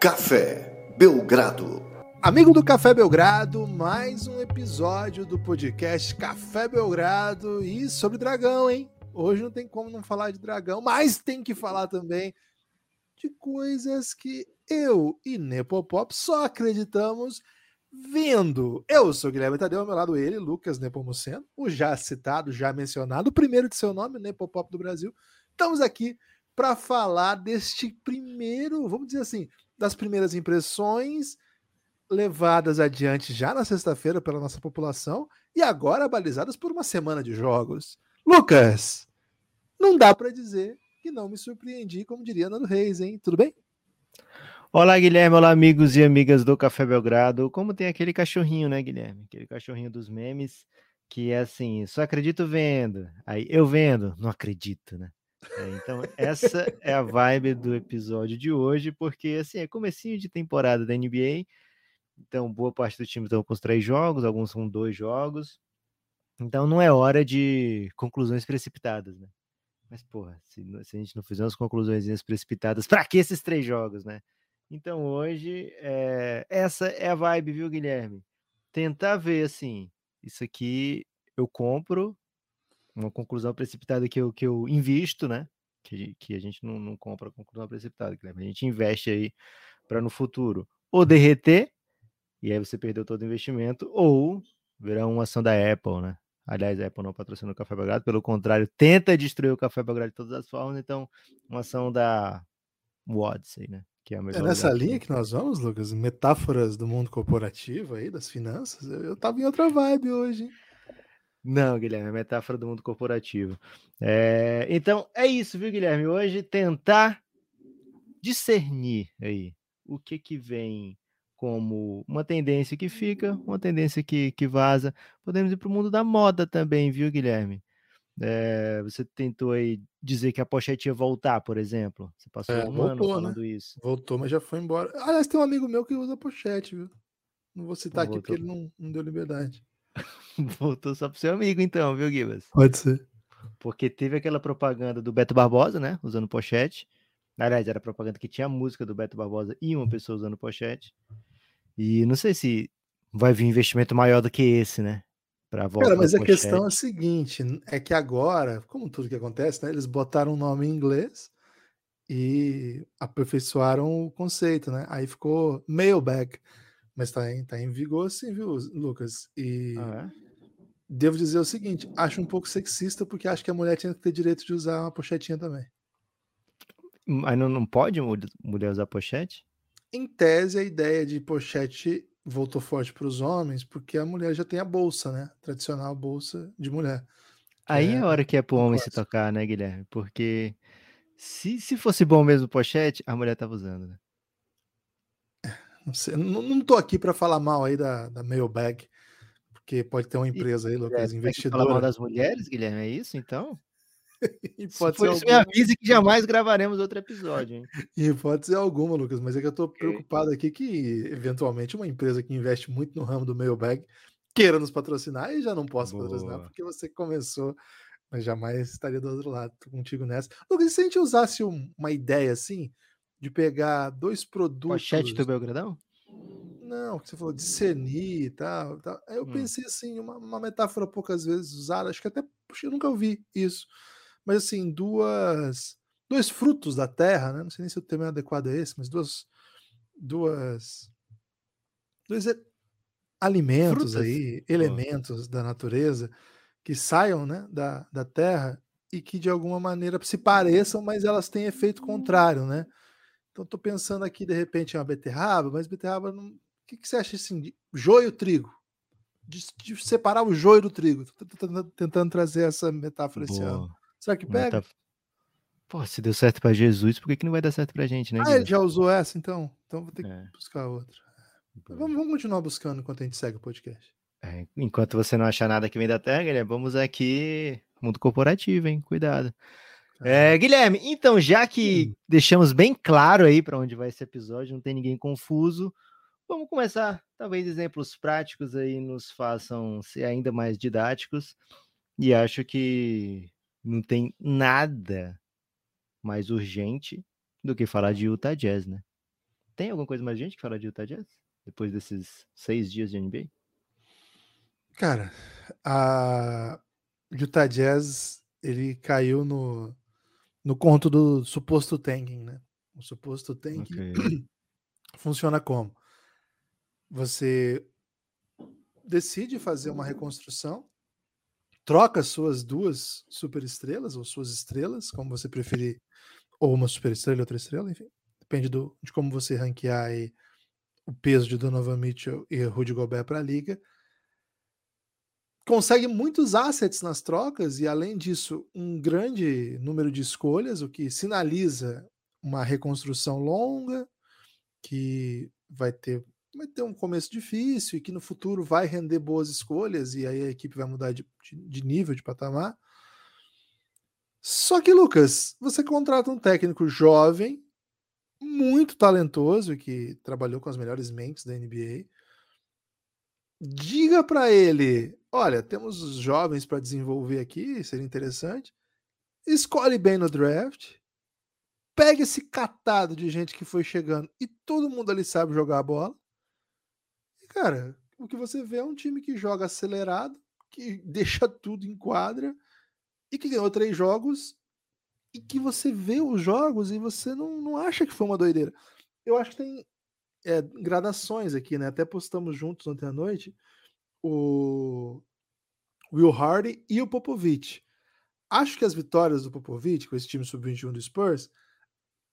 Café Belgrado. Amigo do Café Belgrado, mais um episódio do podcast Café Belgrado e sobre dragão, hein? Hoje não tem como não falar de dragão, mas tem que falar também de coisas que eu e Nepopop só acreditamos vendo. Eu sou Guilherme Tadeu, ao meu lado ele, Lucas Nepomuceno, o já citado, já mencionado, o primeiro de seu nome, Nepopop do Brasil. Estamos aqui para falar deste primeiro, vamos dizer assim, das primeiras impressões levadas adiante já na sexta-feira pela nossa população e agora balizadas por uma semana de jogos. Lucas, não dá para dizer que não me surpreendi, como diria Nando Reis, hein? Tudo bem? Olá, Guilherme. Olá, amigos e amigas do Café Belgrado. Como tem aquele cachorrinho, né, Guilherme? Aquele cachorrinho dos memes que é assim, só acredito vendo. Aí eu vendo, não acredito, né? É, então, essa é a vibe do episódio de hoje, porque assim, é comecinho de temporada da NBA. Então, boa parte do time estão com os três jogos, alguns com dois jogos. Então, não é hora de conclusões precipitadas, né? Mas, porra, se, se a gente não fizer umas conclusões precipitadas, para que esses três jogos, né? Então, hoje, é, essa é a vibe, viu, Guilherme? Tentar ver, assim, isso aqui eu compro, uma conclusão precipitada que eu, que eu invisto, né? Que, que a gente não, não compra conclusão precipitada, a gente investe aí para no futuro ou derreter, e aí você perdeu todo o investimento, ou virar uma ação da Apple, né? Aliás, a Apple não patrocina o Café Belgrado, pelo contrário, tenta destruir o Café Belgrado de todas as formas, então uma ação da Odyssey, né? Que é, é nessa linha que nós vamos, Lucas? Metáforas do mundo corporativo aí, das finanças? Eu, eu tava em outra vibe hoje, hein? Não, Guilherme, é metáfora do mundo corporativo. É, então, é isso, viu, Guilherme? Hoje tentar discernir aí o que que vem como uma tendência que fica, uma tendência que, que vaza. Podemos ir para o mundo da moda também, viu, Guilherme? É, você tentou aí dizer que a pochete ia voltar, por exemplo. Você passou é, um voltou, ano né? falando né? isso. Voltou, mas já foi embora. Aliás, tem um amigo meu que usa pochete, viu? Não vou citar não aqui porque ele não, não deu liberdade. Voltou só pro seu amigo, então, viu, Gibas? Pode ser. Porque teve aquela propaganda do Beto Barbosa, né? Usando pochete. Na verdade, era propaganda que tinha a música do Beto Barbosa e uma pessoa usando pochete. E não sei se vai vir investimento maior do que esse, né? Pra volta Cara, mas a pochete. questão é a seguinte: é que agora, como tudo que acontece, né? Eles botaram um nome em inglês e aperfeiçoaram o conceito, né? Aí ficou mailbag. Mas tá em, tá em vigor sim, viu, Lucas? E ah, é? devo dizer o seguinte: acho um pouco sexista, porque acho que a mulher tinha que ter direito de usar uma pochetinha também. Mas não, não pode mulher usar pochete? Em tese, a ideia de pochete voltou forte para os homens, porque a mulher já tem a bolsa, né? tradicional bolsa de mulher. Aí é, a hora que é pro homem se tocar, né, Guilherme? Porque se, se fosse bom mesmo pochete, a mulher tava usando, né? Não, sei, não, não tô aqui para falar mal aí da, da Mailbag, porque pode ter uma empresa aí, Lucas, é, investidora. Falar mal das mulheres, Guilherme, é isso então? pode Se ser me avise que jamais gravaremos outro episódio. Hein? E pode ser alguma, Lucas, mas é que eu tô preocupado aqui que, eventualmente, uma empresa que investe muito no ramo do Mailbag queira nos patrocinar e já não posso Boa. patrocinar porque você começou, mas jamais estaria do outro lado, contigo nessa. Lucas, se a gente usasse uma ideia assim, de pegar dois produtos. Pochete do Belgradão? Não, que você falou de discernir e tal. tal. Aí eu hum. pensei assim, uma, uma, metáfora poucas vezes usada, acho que até puxa, eu nunca ouvi isso. Mas assim, duas. Dois frutos da terra, né? Não sei nem se o termo é adequado a esse, mas duas. Duas. Dois alimentos Frutas. aí, elementos oh. da natureza que saiam né, da, da terra e que de alguma maneira se pareçam, mas elas têm efeito contrário, né? Então estou pensando aqui de repente em uma beterraba, mas beterraba não. O que, que você acha assim de joio trigo? De, de, separar o joio do trigo. Tô tentando, trazer essa metáfora Boa. esse ano. Será que pega? Metaf... Pô, se deu certo para Jesus, por que, que não vai dar certo pra gente, né? Ah, ele já usou essa, então? Então vou ter que é. buscar outra. Vamos, vamos, continuar buscando enquanto a gente segue o podcast. É, enquanto você não achar nada que vem da terra, vamos aqui. Mundo corporativo, hein? Cuidado. É, Guilherme, então, já que deixamos bem claro aí para onde vai esse episódio, não tem ninguém confuso, vamos começar. Talvez exemplos práticos aí nos façam ser ainda mais didáticos. E acho que não tem nada mais urgente do que falar de Utah Jazz, né? Tem alguma coisa mais gente que fala de Utah Jazz? Depois desses seis dias de NBA? Cara, a Utah Jazz ele caiu no, no conto do suposto tanking, né? O suposto tanking okay. funciona como? Você decide fazer uma reconstrução, troca suas duas superestrelas ou suas estrelas, como você preferir, ou uma superestrela e outra estrela, enfim, depende do, de como você ranquear o peso de Donovan Mitchell e Rudy Gobert para a liga consegue muitos assets nas trocas e, além disso, um grande número de escolhas, o que sinaliza uma reconstrução longa, que vai ter, vai ter um começo difícil e que no futuro vai render boas escolhas e aí a equipe vai mudar de, de, nível, de patamar. Só que, Lucas, você contrata um técnico jovem, muito talentoso, que trabalhou com as melhores mentes da NBA. Diga para ele olha, temos jovens para desenvolver aqui, seria interessante. Escolhe bem no draft. Pega esse catado de gente que foi chegando e todo mundo ali sabe jogar a bola. E, cara, o que você vê é um time que joga acelerado, que deixa tudo em quadra e que ganhou três jogos e que você vê os jogos e você não, não acha que foi uma doideira. Eu acho que tem é, gradações aqui, né? Até postamos juntos ontem à noite o Will Hardy e o Popovich. Acho que as vitórias do Popovich com esse time sub-21 do Spurs,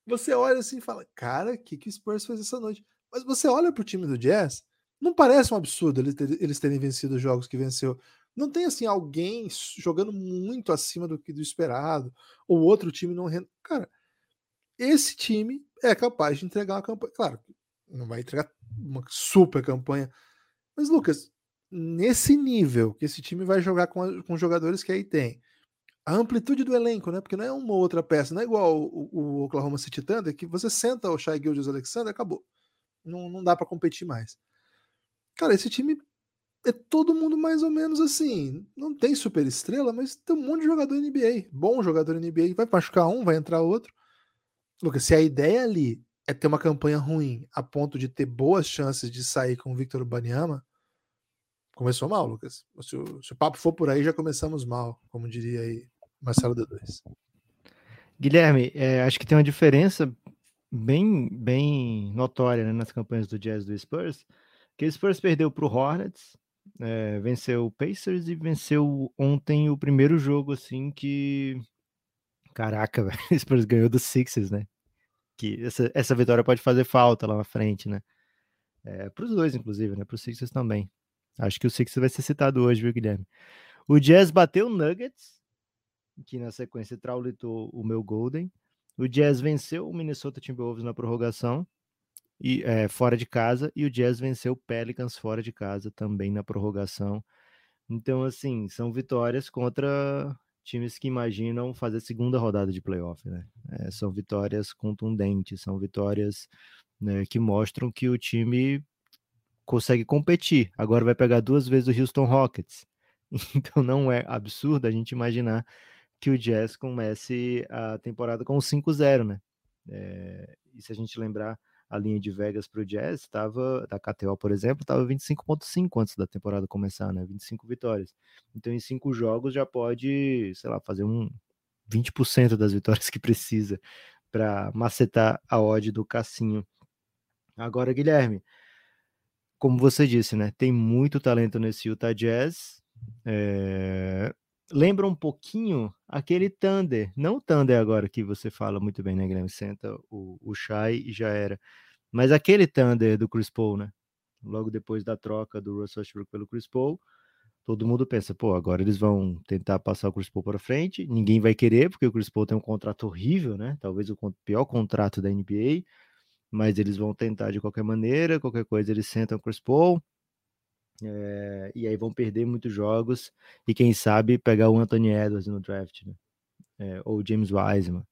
você olha assim e fala, cara, o que, que o Spurs fez essa noite? Mas você olha para o time do Jazz, não parece um absurdo eles, ter, eles terem vencido os jogos que venceu. Não tem assim alguém jogando muito acima do que do esperado, ou outro time não. Cara, esse time é capaz de entregar uma campanha. Claro, não vai entregar uma super campanha. Mas, Lucas, nesse nível que esse time vai jogar com, a, com jogadores que aí tem. A amplitude do elenco, né? Porque não é uma outra peça, não é igual o, o Oklahoma City Thunder, que você senta o Shai Gildas Alexander, acabou. Não, não dá para competir mais. Cara, esse time é todo mundo mais ou menos assim. Não tem super estrela, mas tem um monte de jogador NBA. Bom jogador NBA. Vai machucar um, vai entrar outro. Lucas, se a ideia ali é ter uma campanha ruim a ponto de ter boas chances de sair com o Victor Banyama, Começou mal, Lucas. Se o, se o, papo for por aí, já começamos mal, como diria aí Marcelo D2. Guilherme, é, acho que tem uma diferença bem, bem notória né, nas campanhas do Jazz do Spurs, que o Spurs perdeu para o Hornets, é, venceu o Pacers e venceu ontem o primeiro jogo, assim, que... Caraca, velho, o Spurs ganhou do Sixers, né? Que essa, essa vitória pode fazer falta lá na frente, né? É, para os dois, inclusive, né? Para os Sixers também. Acho que o Sixers vai ser citado hoje, viu, Guilherme? O Jazz bateu o Nuggets, que na sequência traulitou o meu Golden. O Jazz venceu o Minnesota Timberwolves na prorrogação, e é, fora de casa, e o Jazz venceu o Pelicans fora de casa também na prorrogação. Então, assim, são vitórias contra times que imaginam fazer segunda rodada de playoff, né? É, são vitórias contundentes, são vitórias né, que mostram que o time consegue competir. Agora vai pegar duas vezes o Houston Rockets. Então não é absurdo a gente imaginar que o Jazz comece a temporada com 5-0, né? É, e se a gente lembrar a linha de Vegas para o Jazz, estava, da KTO, por exemplo, estava 25,5 antes da temporada começar, né? 25 vitórias. Então, em cinco jogos já pode, sei lá, fazer um 20% das vitórias que precisa para macetar a odd do Cassinho. Agora, Guilherme, como você disse, né? Tem muito talento nesse Utah Jazz. É... Lembra um pouquinho aquele Thunder, não o Thunder agora que você fala muito bem, né, Guilherme? Senta o, o Shai e já era. Mas aquele Thunder do Chris Paul, né? Logo depois da troca do Russell Westbrook pelo Chris Paul, todo mundo pensa, pô, agora eles vão tentar passar o Chris Paul para frente. Ninguém vai querer, porque o Chris Paul tem um contrato horrível, né? Talvez o pior contrato da NBA mas eles vão tentar de qualquer maneira, qualquer coisa eles sentam Chris Paul, é, e aí vão perder muitos jogos, e quem sabe pegar o Anthony Edwards no draft, né? É, ou James Wiseman.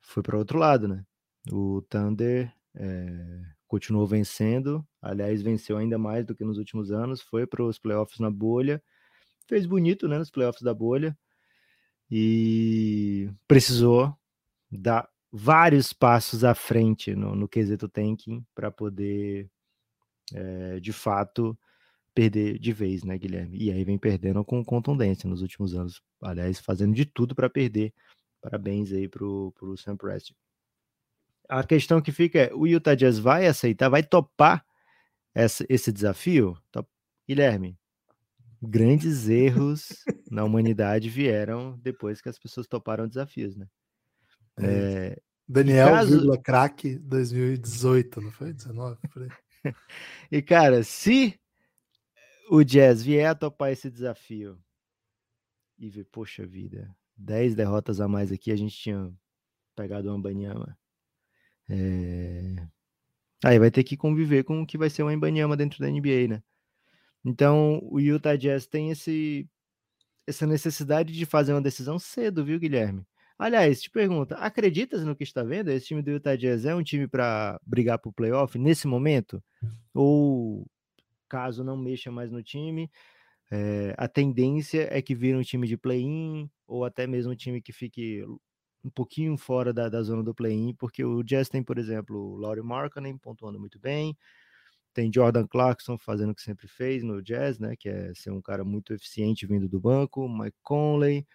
Foi para outro lado, né? O Thunder é, continuou vencendo, aliás, venceu ainda mais do que nos últimos anos, foi para os playoffs na bolha, fez bonito, né, nos playoffs da bolha, e precisou dar vários passos à frente no, no quesito tanking para poder, é, de fato, perder de vez, né, Guilherme? E aí vem perdendo com contundência nos últimos anos. Aliás, fazendo de tudo para perder. Parabéns aí pro, pro Sam Preston. A questão que fica é: o Utah Jazz vai aceitar, vai topar essa, esse desafio? Top. Guilherme, grandes erros na humanidade vieram depois que as pessoas toparam desafios, né? É, Daniel, caso... craque 2018, não foi? 19, por aí. e cara, se o Jazz vier a topar esse desafio e ver, poxa vida, 10 derrotas a mais aqui, a gente tinha pegado uma banhama. É... Aí vai ter que conviver com o que vai ser uma Embanyama dentro da NBA, né? Então, o Utah Jazz tem esse, essa necessidade de fazer uma decisão cedo, viu, Guilherme? Aliás, te pergunta, acreditas no que está vendo? Esse time do Utah Jazz é um time para brigar por playoff nesse momento? Ou caso não mexa mais no time, é, a tendência é que vira um time de play-in ou até mesmo um time que fique um pouquinho fora da, da zona do play-in, porque o Jazz tem, por exemplo, o Laurie Markkanen pontuando muito bem, tem Jordan Clarkson fazendo o que sempre fez no Jazz, né, que é ser um cara muito eficiente vindo do banco, Mike Conley,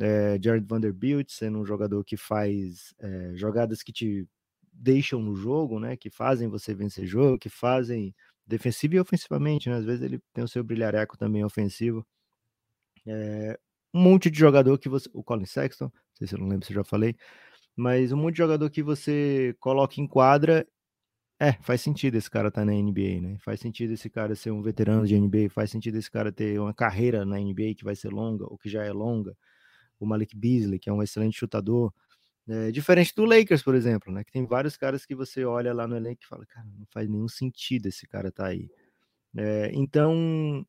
é, Jared Vanderbilt sendo um jogador que faz é, jogadas que te deixam no jogo, né, que fazem você vencer jogo, que fazem defensivo e ofensivamente, né? Às vezes ele tem o seu brilhareco também ofensivo. É, um monte de jogador que você. O Colin Sexton, não sei se eu não lembro se eu já falei, mas um monte de jogador que você coloca em quadra. É, faz sentido esse cara estar tá na NBA, né? Faz sentido esse cara ser um veterano de NBA, faz sentido esse cara ter uma carreira na NBA que vai ser longa, ou que já é longa. O Malik Beasley, que é um excelente chutador. É, diferente do Lakers, por exemplo, né? Que tem vários caras que você olha lá no elenco e fala, cara, não faz nenhum sentido esse cara tá aí. É, então,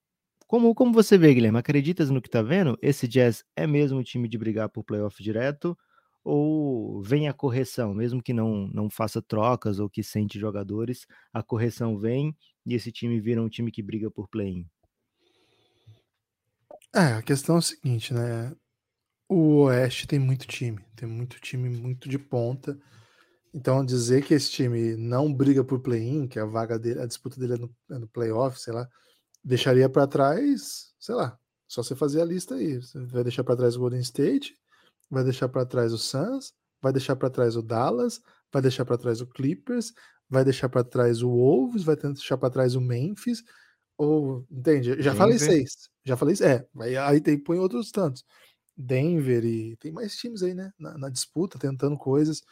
como, como você vê, Guilherme? Acreditas no que tá vendo? Esse Jazz é mesmo um time de brigar por playoff direto? Ou vem a correção, mesmo que não, não faça trocas ou que sente jogadores, a correção vem e esse time vira um time que briga por play-in? É, a questão é o seguinte, né? O Oeste tem muito time, tem muito time muito de ponta. Então, dizer que esse time não briga por play-in, que a vaga dele, a disputa dele é no, é no playoff, sei lá, deixaria para trás, sei lá, só você fazer a lista aí. Você vai deixar para trás o Golden State, vai deixar para trás o Suns, vai deixar para trás o Dallas, vai deixar para trás o Clippers, vai deixar para trás o Wolves, vai deixar para trás o Memphis, ou entende? Já Denver. falei seis, já falei, é, aí tem põe outros tantos. Denver e tem mais times aí, né? Na, na disputa, tentando coisas.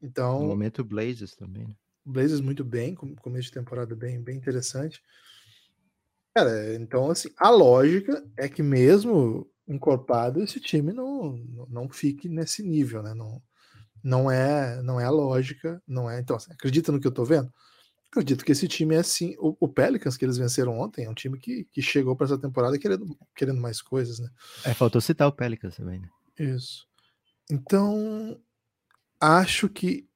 Então. No momento, o Blazers também. Né? Blazers muito bem, começo de temporada bem, bem interessante. Cara, então, assim, a lógica é que mesmo encorpado, esse time não, não fique nesse nível, né? Não, não, é, não é a lógica, não é. Então, assim, acredita no que eu tô vendo? Acredito que esse time é assim. O, o, Pelicans, que eles venceram ontem, é um time que, que chegou para essa temporada querendo, querendo mais coisas, né? É, faltou citar o Pelicans também, né? Isso. Então, acho que.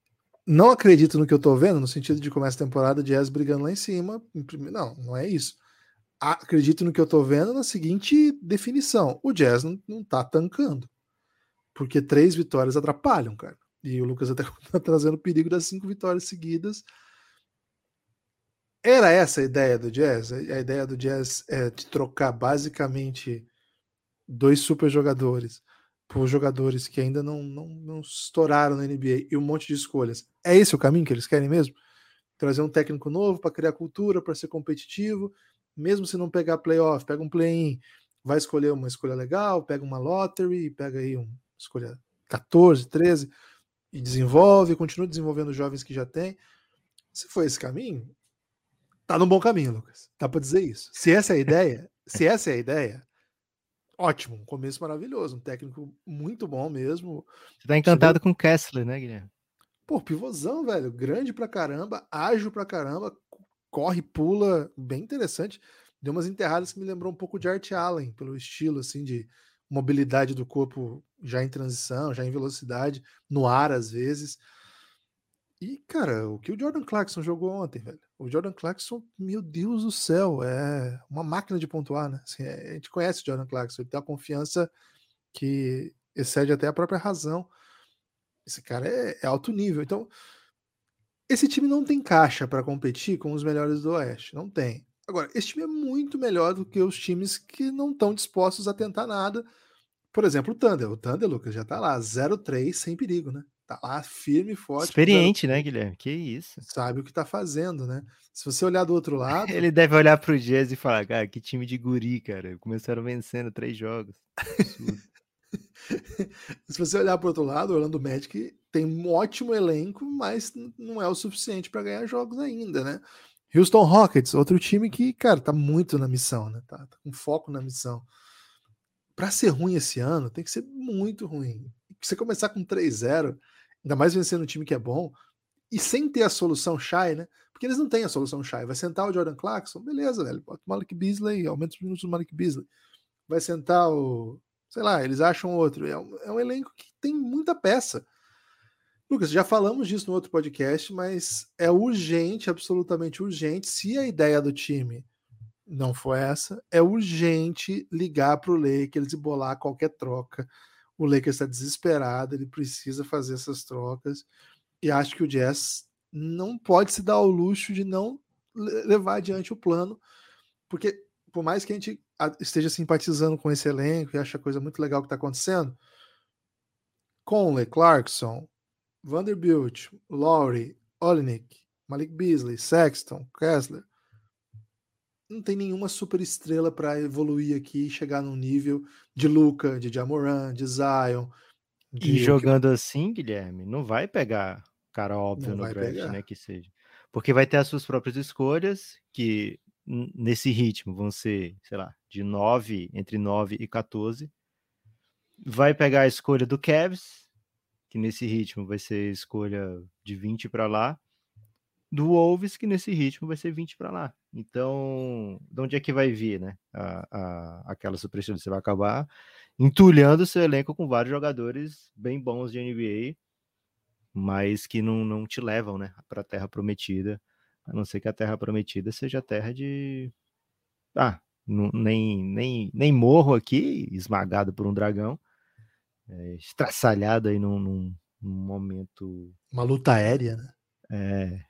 Não acredito no que eu tô vendo, no sentido de começar a temporada de Jazz brigando lá em cima. Não, não é isso. Acredito no que eu tô vendo na seguinte definição: o Jazz não, não tá tancando. Porque três vitórias atrapalham, cara. E o Lucas até tá trazendo o perigo das cinco vitórias seguidas era essa a ideia do jazz? A ideia do jazz é de trocar basicamente dois super jogadores por jogadores que ainda não, não, não estouraram na NBA e um monte de escolhas. É esse o caminho que eles querem mesmo? Trazer um técnico novo para criar cultura, para ser competitivo, mesmo se não pegar playoff, pega um play-in, vai escolher uma escolha legal, pega uma lottery, pega aí uma escolha 14, 13 e desenvolve, continua desenvolvendo jovens que já tem. Se for esse caminho, tá no bom caminho, Lucas. Dá para dizer isso. Se essa é a ideia, se essa é a ideia, ótimo, um começo maravilhoso, um técnico muito bom mesmo. Você tá encantado com o Kessler, né, Guilherme? Pô, pivôzão, velho, grande pra caramba, ágil pra caramba, corre, pula, bem interessante. Deu umas enterradas que me lembrou um pouco de Art Allen, pelo estilo, assim, de mobilidade do corpo já em transição, já em velocidade, no ar às vezes. E, cara, o que o Jordan Clarkson jogou ontem, velho? O Jordan Clarkson, meu Deus do céu, é uma máquina de pontuar, né? Assim, é, a gente conhece o Jordan Clarkson, ele tem uma confiança que excede até a própria razão. Esse cara é, é alto nível. Então, esse time não tem caixa para competir com os melhores do Oeste. Não tem. Agora, esse time é muito melhor do que os times que não estão dispostos a tentar nada. Por exemplo, o Thunder. O Thunder, Lucas, já tá lá, 0-3 sem perigo, né? Tá lá firme e forte. Experiente, né, Guilherme? Que isso. Sabe o que tá fazendo, né? Se você olhar do outro lado. Ele deve olhar pro Jazz e falar, cara, que time de guri, cara. Começaram vencendo três jogos. Se você olhar pro outro lado, o Orlando Magic tem um ótimo elenco, mas não é o suficiente para ganhar jogos ainda, né? Houston Rockets, outro time que, cara, tá muito na missão, né? Tá, tá com foco na missão. Para ser ruim esse ano, tem que ser muito ruim. Você começar com 3-0, ainda mais vencendo um time que é bom, e sem ter a solução Shy, né? Porque eles não têm a solução Shy. Vai sentar o Jordan Clarkson, beleza, velho. Bota o Malik Beasley, aumenta os minutos do Malik Beasley. Vai sentar o. Sei lá, eles acham outro. É um, é um elenco que tem muita peça. Lucas, já falamos disso no outro podcast, mas é urgente, absolutamente urgente. Se a ideia do time não for essa, é urgente ligar para o Lakers e bolar qualquer troca. O Lakers está desesperado, ele precisa fazer essas trocas. E acho que o Jazz não pode se dar ao luxo de não levar adiante o plano, porque por mais que a gente esteja simpatizando com esse elenco e ache a coisa muito legal que está acontecendo, Conley, Clarkson, Vanderbilt, Lowry, Olenek, Malik Beasley, Sexton, Kessler. Não tem nenhuma super estrela para evoluir aqui e chegar num nível de Luca, de Jamoran, de Zion. De... E jogando assim, Guilherme, não vai pegar cara óbvio não no draft, pegar. né? Que seja. Porque vai ter as suas próprias escolhas, que nesse ritmo vão ser, sei lá, de 9, entre 9 e 14. Vai pegar a escolha do Cavs, que nesse ritmo vai ser escolha de 20 para lá, do Wolves, que nesse ritmo vai ser 20 para lá. Então, de onde é que vai vir, né? A, a, aquela superestrela? Você vai acabar entulhando seu elenco com vários jogadores bem bons de NBA, mas que não, não te levam, né, para a Terra Prometida, a não ser que a Terra Prometida seja a terra de. Ah, não, nem, nem, nem morro aqui, esmagado por um dragão é, estraçalhado aí num, num, num, momento. Uma luta aérea, né? É,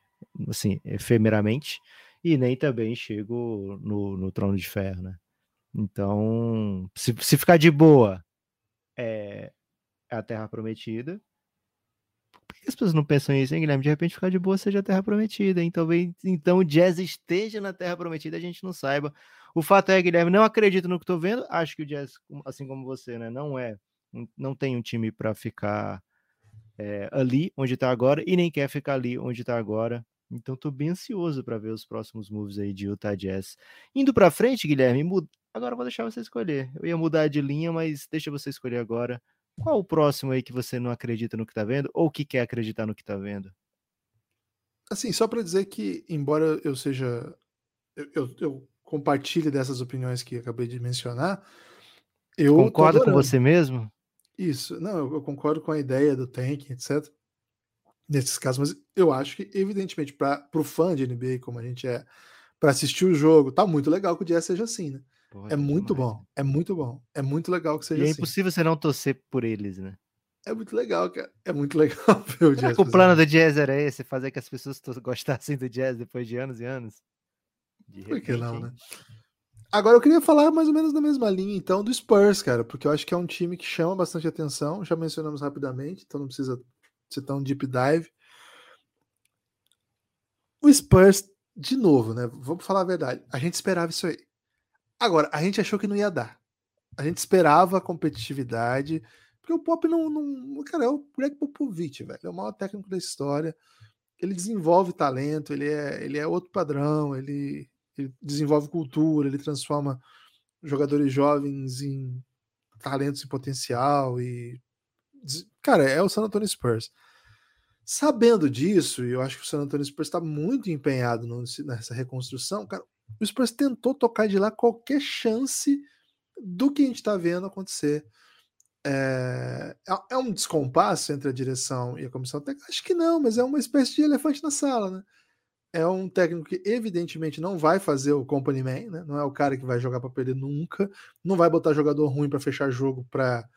assim, efemeramente, e nem também chego no, no trono de ferro, né? Então, se, se ficar de boa, é, é a Terra Prometida. Por que as pessoas não pensam isso, hein, Guilherme? De repente ficar de boa seja a Terra Prometida, hein? Talvez então o Jazz esteja na Terra Prometida a gente não saiba. O fato é, Guilherme, não acredito no que estou vendo. Acho que o Jazz, assim como você, né, não é não tem um time para ficar é, ali onde está agora e nem quer ficar ali onde está agora. Então estou bem ansioso para ver os próximos moves aí de Utah Jazz. Indo para frente, Guilherme, mud... agora vou deixar você escolher. Eu ia mudar de linha, mas deixa você escolher agora. Qual o próximo aí que você não acredita no que está vendo ou que quer acreditar no que está vendo? Assim, só para dizer que, embora eu seja. Eu, eu, eu compartilhe dessas opiniões que acabei de mencionar, eu. Concorda com você mesmo? Isso, não, eu, eu concordo com a ideia do tank, etc. Nesses casos, mas eu acho que, evidentemente, para o fã de NBA, como a gente é, para assistir o jogo, tá muito legal que o Jazz seja assim, né? é muito demais. bom, é muito bom, é muito legal que seja e é assim. É impossível você não torcer por eles, né? É muito legal, cara. É muito legal ver o Jazz. o plano do Jazz era esse, fazer que as pessoas gostassem do Jazz depois de anos e anos. De por que não, né? Agora eu queria falar mais ou menos da mesma linha, então, do Spurs, cara, porque eu acho que é um time que chama bastante atenção. Já mencionamos rapidamente, então não precisa ser tão deep dive. O Spurs, de novo, né? Vamos falar a verdade. A gente esperava isso aí. Agora, a gente achou que não ia dar. A gente esperava a competitividade, porque o Pop não. não cara, é o Greg Popovich, velho. É o maior técnico da história. Ele desenvolve talento, ele é, ele é outro padrão, ele ele desenvolve cultura, ele transforma jogadores jovens em talentos em potencial e cara, é o San Antonio Spurs. Sabendo disso, e eu acho que o San Antonio Spurs está muito empenhado nessa reconstrução, cara, o Spurs tentou tocar de lá qualquer chance do que a gente está vendo acontecer. É, é, é um descompasso entre a direção e a comissão técnica? Acho que não, mas é uma espécie de elefante na sala, né? é um técnico que evidentemente não vai fazer o company man, né? não é o cara que vai jogar para perder nunca, não vai botar jogador ruim para fechar jogo para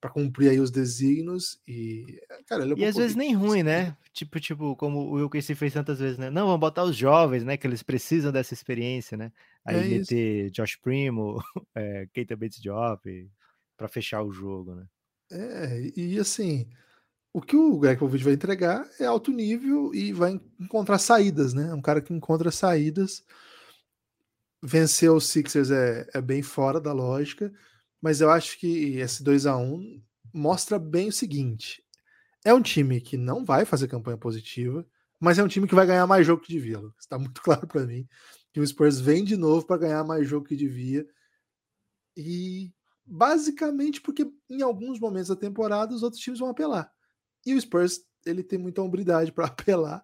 para cumprir aí os desígnios e cara, é e às vezes nem ruim, né? Tipo, tipo, como o Wilkes fez tantas vezes, né? Não, vamos botar os jovens, né? Que eles precisam dessa experiência, né? Aí é meter isso. Josh Primo, é, Keita Bates Job para fechar o jogo, né? É, e assim, o que o Greg Popovich vai entregar é alto nível e vai encontrar saídas, né? É um cara que encontra saídas. Vencer os Sixers é, é bem fora da lógica, mas eu acho que esse 2 a 1 mostra bem o seguinte: é um time que não vai fazer campanha positiva, mas é um time que vai ganhar mais jogo que devia. Está muito claro para mim que o Spurs vem de novo para ganhar mais jogo que devia. E basicamente porque em alguns momentos da temporada os outros times vão apelar. E o Spurs, ele tem muita hombridade para apelar.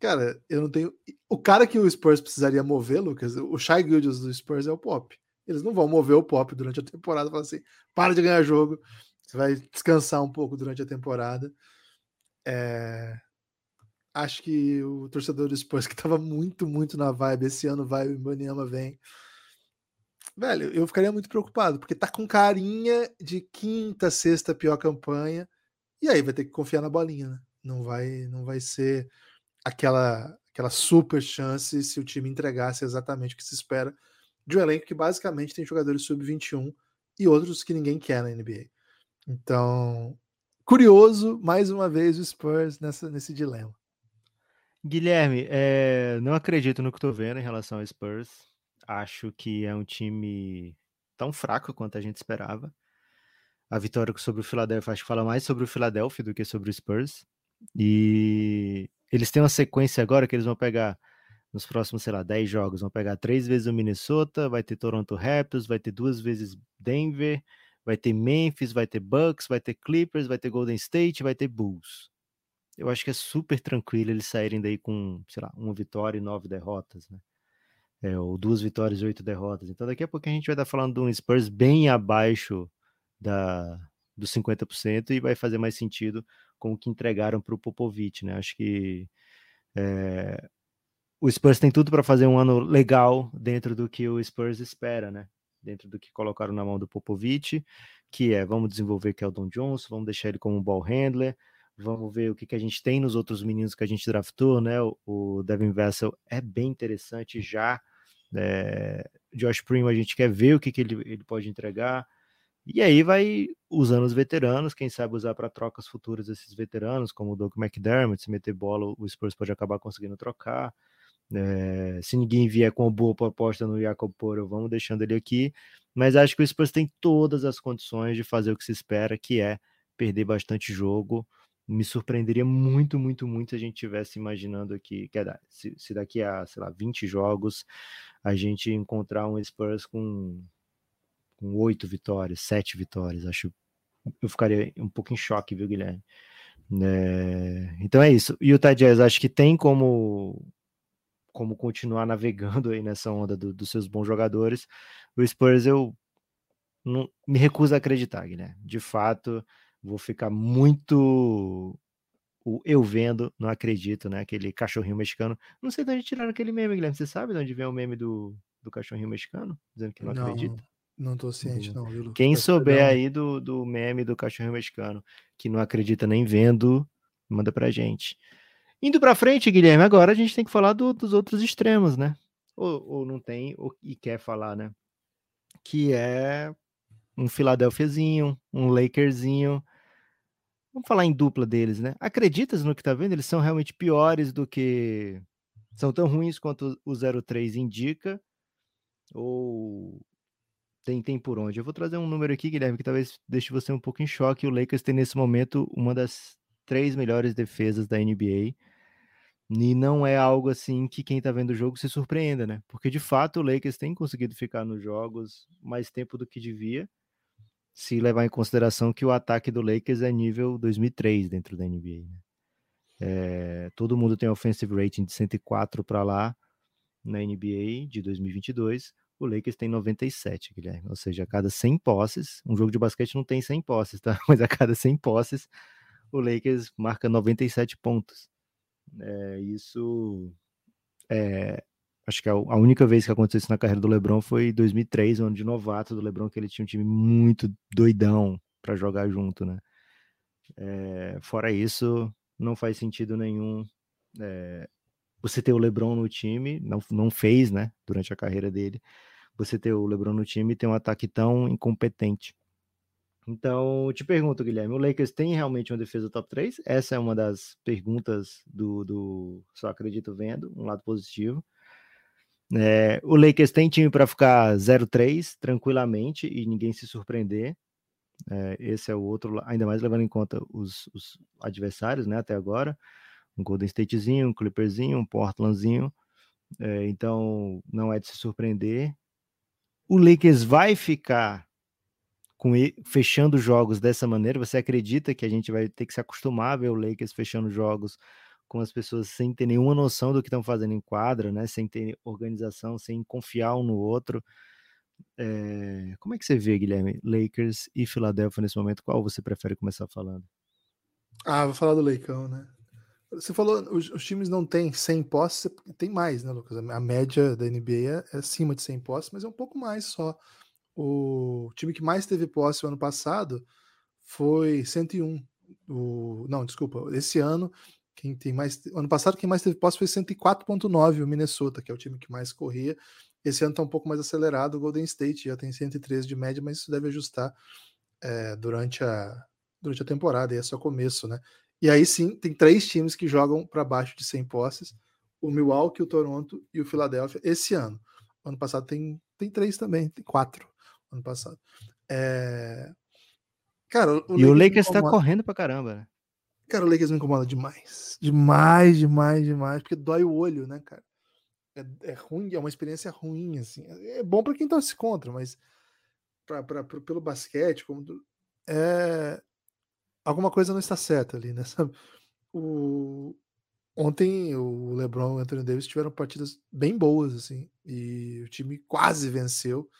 Cara, eu não tenho. O cara que o Spurs precisaria mover, Lucas, o Shai Gildas do Spurs é o Pop. Eles não vão mover o Pop durante a temporada, falar assim: para de ganhar jogo, você vai descansar um pouco durante a temporada. É... Acho que o torcedor do Spurs, que estava muito, muito na vibe, esse ano vai, o Ibaniama vem. Velho, eu ficaria muito preocupado, porque tá com carinha de quinta, sexta pior campanha. E aí vai ter que confiar na bolinha, né? Não vai, não vai ser aquela, aquela super chance se o time entregasse exatamente o que se espera de um elenco que basicamente tem jogadores sub-21 e outros que ninguém quer na NBA. Então, curioso, mais uma vez, o Spurs nessa, nesse dilema. Guilherme, é, não acredito no que estou vendo em relação ao Spurs. Acho que é um time tão fraco quanto a gente esperava a vitória sobre o Philadelphia, acho que fala mais sobre o Philadelphia do que sobre o Spurs. E eles têm uma sequência agora que eles vão pegar nos próximos, sei lá, 10 jogos, vão pegar três vezes o Minnesota, vai ter Toronto Raptors, vai ter duas vezes Denver, vai ter Memphis, vai ter Bucks, vai ter Clippers, vai ter Golden State, vai ter Bulls. Eu acho que é super tranquilo eles saírem daí com, sei lá, uma vitória e nove derrotas, né? É, ou duas vitórias e oito derrotas. Então daqui a pouco a gente vai estar falando de um Spurs bem abaixo da, dos 50% e vai fazer mais sentido com o que entregaram para o Popovich, né? Acho que é, o Spurs tem tudo para fazer um ano legal dentro do que o Spurs espera, né? Dentro do que colocaram na mão do Popovich, que é vamos desenvolver Keldon Johnson, vamos deixar ele como um ball handler, vamos ver o que, que a gente tem nos outros meninos que a gente draftou, né? O, o Devin Vessel é bem interessante já. É, Josh Primo, a gente quer ver o que, que ele, ele pode entregar. E aí vai usando os veteranos, quem sabe usar para trocas futuras esses veteranos, como o Doug McDermott, se meter bola, o Spurs pode acabar conseguindo trocar. É, se ninguém vier com uma boa proposta no Jacob Poro, vamos deixando ele aqui. Mas acho que o Spurs tem todas as condições de fazer o que se espera, que é perder bastante jogo. Me surpreenderia muito, muito, muito se a gente tivesse imaginando aqui, que é, se, se daqui a, sei lá, 20 jogos a gente encontrar um Spurs com com oito vitórias, sete vitórias. Acho eu ficaria um pouco em choque, viu, Guilherme? É, então é isso. E o Jazz acho que tem como como continuar navegando aí nessa onda do, dos seus bons jogadores. O Spurs eu não me recuso a acreditar, Guilherme. De fato, vou ficar muito o eu vendo, não acredito, né? Aquele cachorrinho mexicano. Não sei de onde tiraram aquele meme, Guilherme. Você sabe de onde vem o meme do, do cachorrinho mexicano? Dizendo que não, não. acredita? Não tô ciente, não, viu? Quem souber aí do, do meme do cachorro mexicano, que não acredita nem vendo, manda pra gente. Indo pra frente, Guilherme, agora a gente tem que falar do, dos outros extremos, né? Ou, ou não tem, ou, e quer falar, né? Que é um Philadelphiazinho, um Lakerzinho. Vamos falar em dupla deles, né? Acreditas no que tá vendo? Eles são realmente piores do que. São tão ruins quanto o 03 indica? Ou tem, tem por onde. Eu vou trazer um número aqui, Guilherme, que talvez deixe você um pouco em choque. O Lakers tem nesse momento uma das três melhores defesas da NBA. E não é algo assim que quem tá vendo o jogo se surpreenda, né? Porque de fato o Lakers tem conseguido ficar nos jogos mais tempo do que devia, se levar em consideração que o ataque do Lakers é nível 2003 dentro da NBA. Né? É, todo mundo tem offensive rating de 104 para lá na NBA de 2022 o Lakers tem 97, Guilherme. Ou seja, a cada 100 posses, um jogo de basquete não tem 100 posses, tá? Mas a cada 100 posses, o Lakers marca 97 pontos. É, isso é, acho que a, única vez que aconteceu isso na carreira do LeBron foi em 2003, ano de novato do LeBron, que ele tinha um time muito doidão, para jogar junto, né? É, fora isso, não faz sentido nenhum é, você ter o LeBron no time, não, não fez, né, durante a carreira dele, você ter o LeBron no time e ter um ataque tão incompetente. Então, te pergunto, Guilherme, o Lakers tem realmente uma defesa top 3? Essa é uma das perguntas do, do Só Acredito Vendo, um lado positivo. É, o Lakers tem time para ficar 0-3 tranquilamente e ninguém se surpreender. É, esse é o outro, ainda mais levando em conta os, os, adversários, né, até agora. Um Golden Statezinho, um Clipperzinho, um Portlandzinho. É, então, não é de se surpreender. O Lakers vai ficar com fechando jogos dessa maneira? Você acredita que a gente vai ter que se acostumar a ver o Lakers fechando jogos com as pessoas sem ter nenhuma noção do que estão fazendo em quadra, né? Sem ter organização, sem confiar um no outro? É... Como é que você vê, Guilherme, Lakers e Philadelphia nesse momento? Qual você prefere começar falando? Ah, vou falar do Leicão, né? Você falou, os, os, times não têm 100 posses, tem mais, né, Lucas? A média da NBA é acima de 100 posses, mas é um pouco mais só. O time que mais teve posse o ano passado foi 101. O, não, desculpa, esse ano quem tem mais, ano passado quem mais teve posse foi 104.9 o Minnesota, que é o time que mais corria. Esse ano está um pouco mais acelerado, o Golden State já tem 113 de média, mas isso deve ajustar é, durante a durante a temporada, e é só começo, né? E aí sim, tem três times que jogam para baixo de 100 posses: o Milwaukee, o Toronto e o Philadelphia esse ano. Ano passado tem, tem três também, tem quatro ano passado. É... Cara, o e Lakers o Lakers está correndo para caramba, né? Cara, o Lakers me incomoda demais. Demais, demais, demais. Porque dói o olho, né, cara? É, é ruim, é uma experiência ruim, assim. É bom para quem torce contra, mas pra, pra, pra, pelo basquete, como é, alguma coisa não está certa ali, né? Sabe? O, ontem o LeBron e o Anthony Davis tiveram partidas bem boas, assim, e o time quase venceu,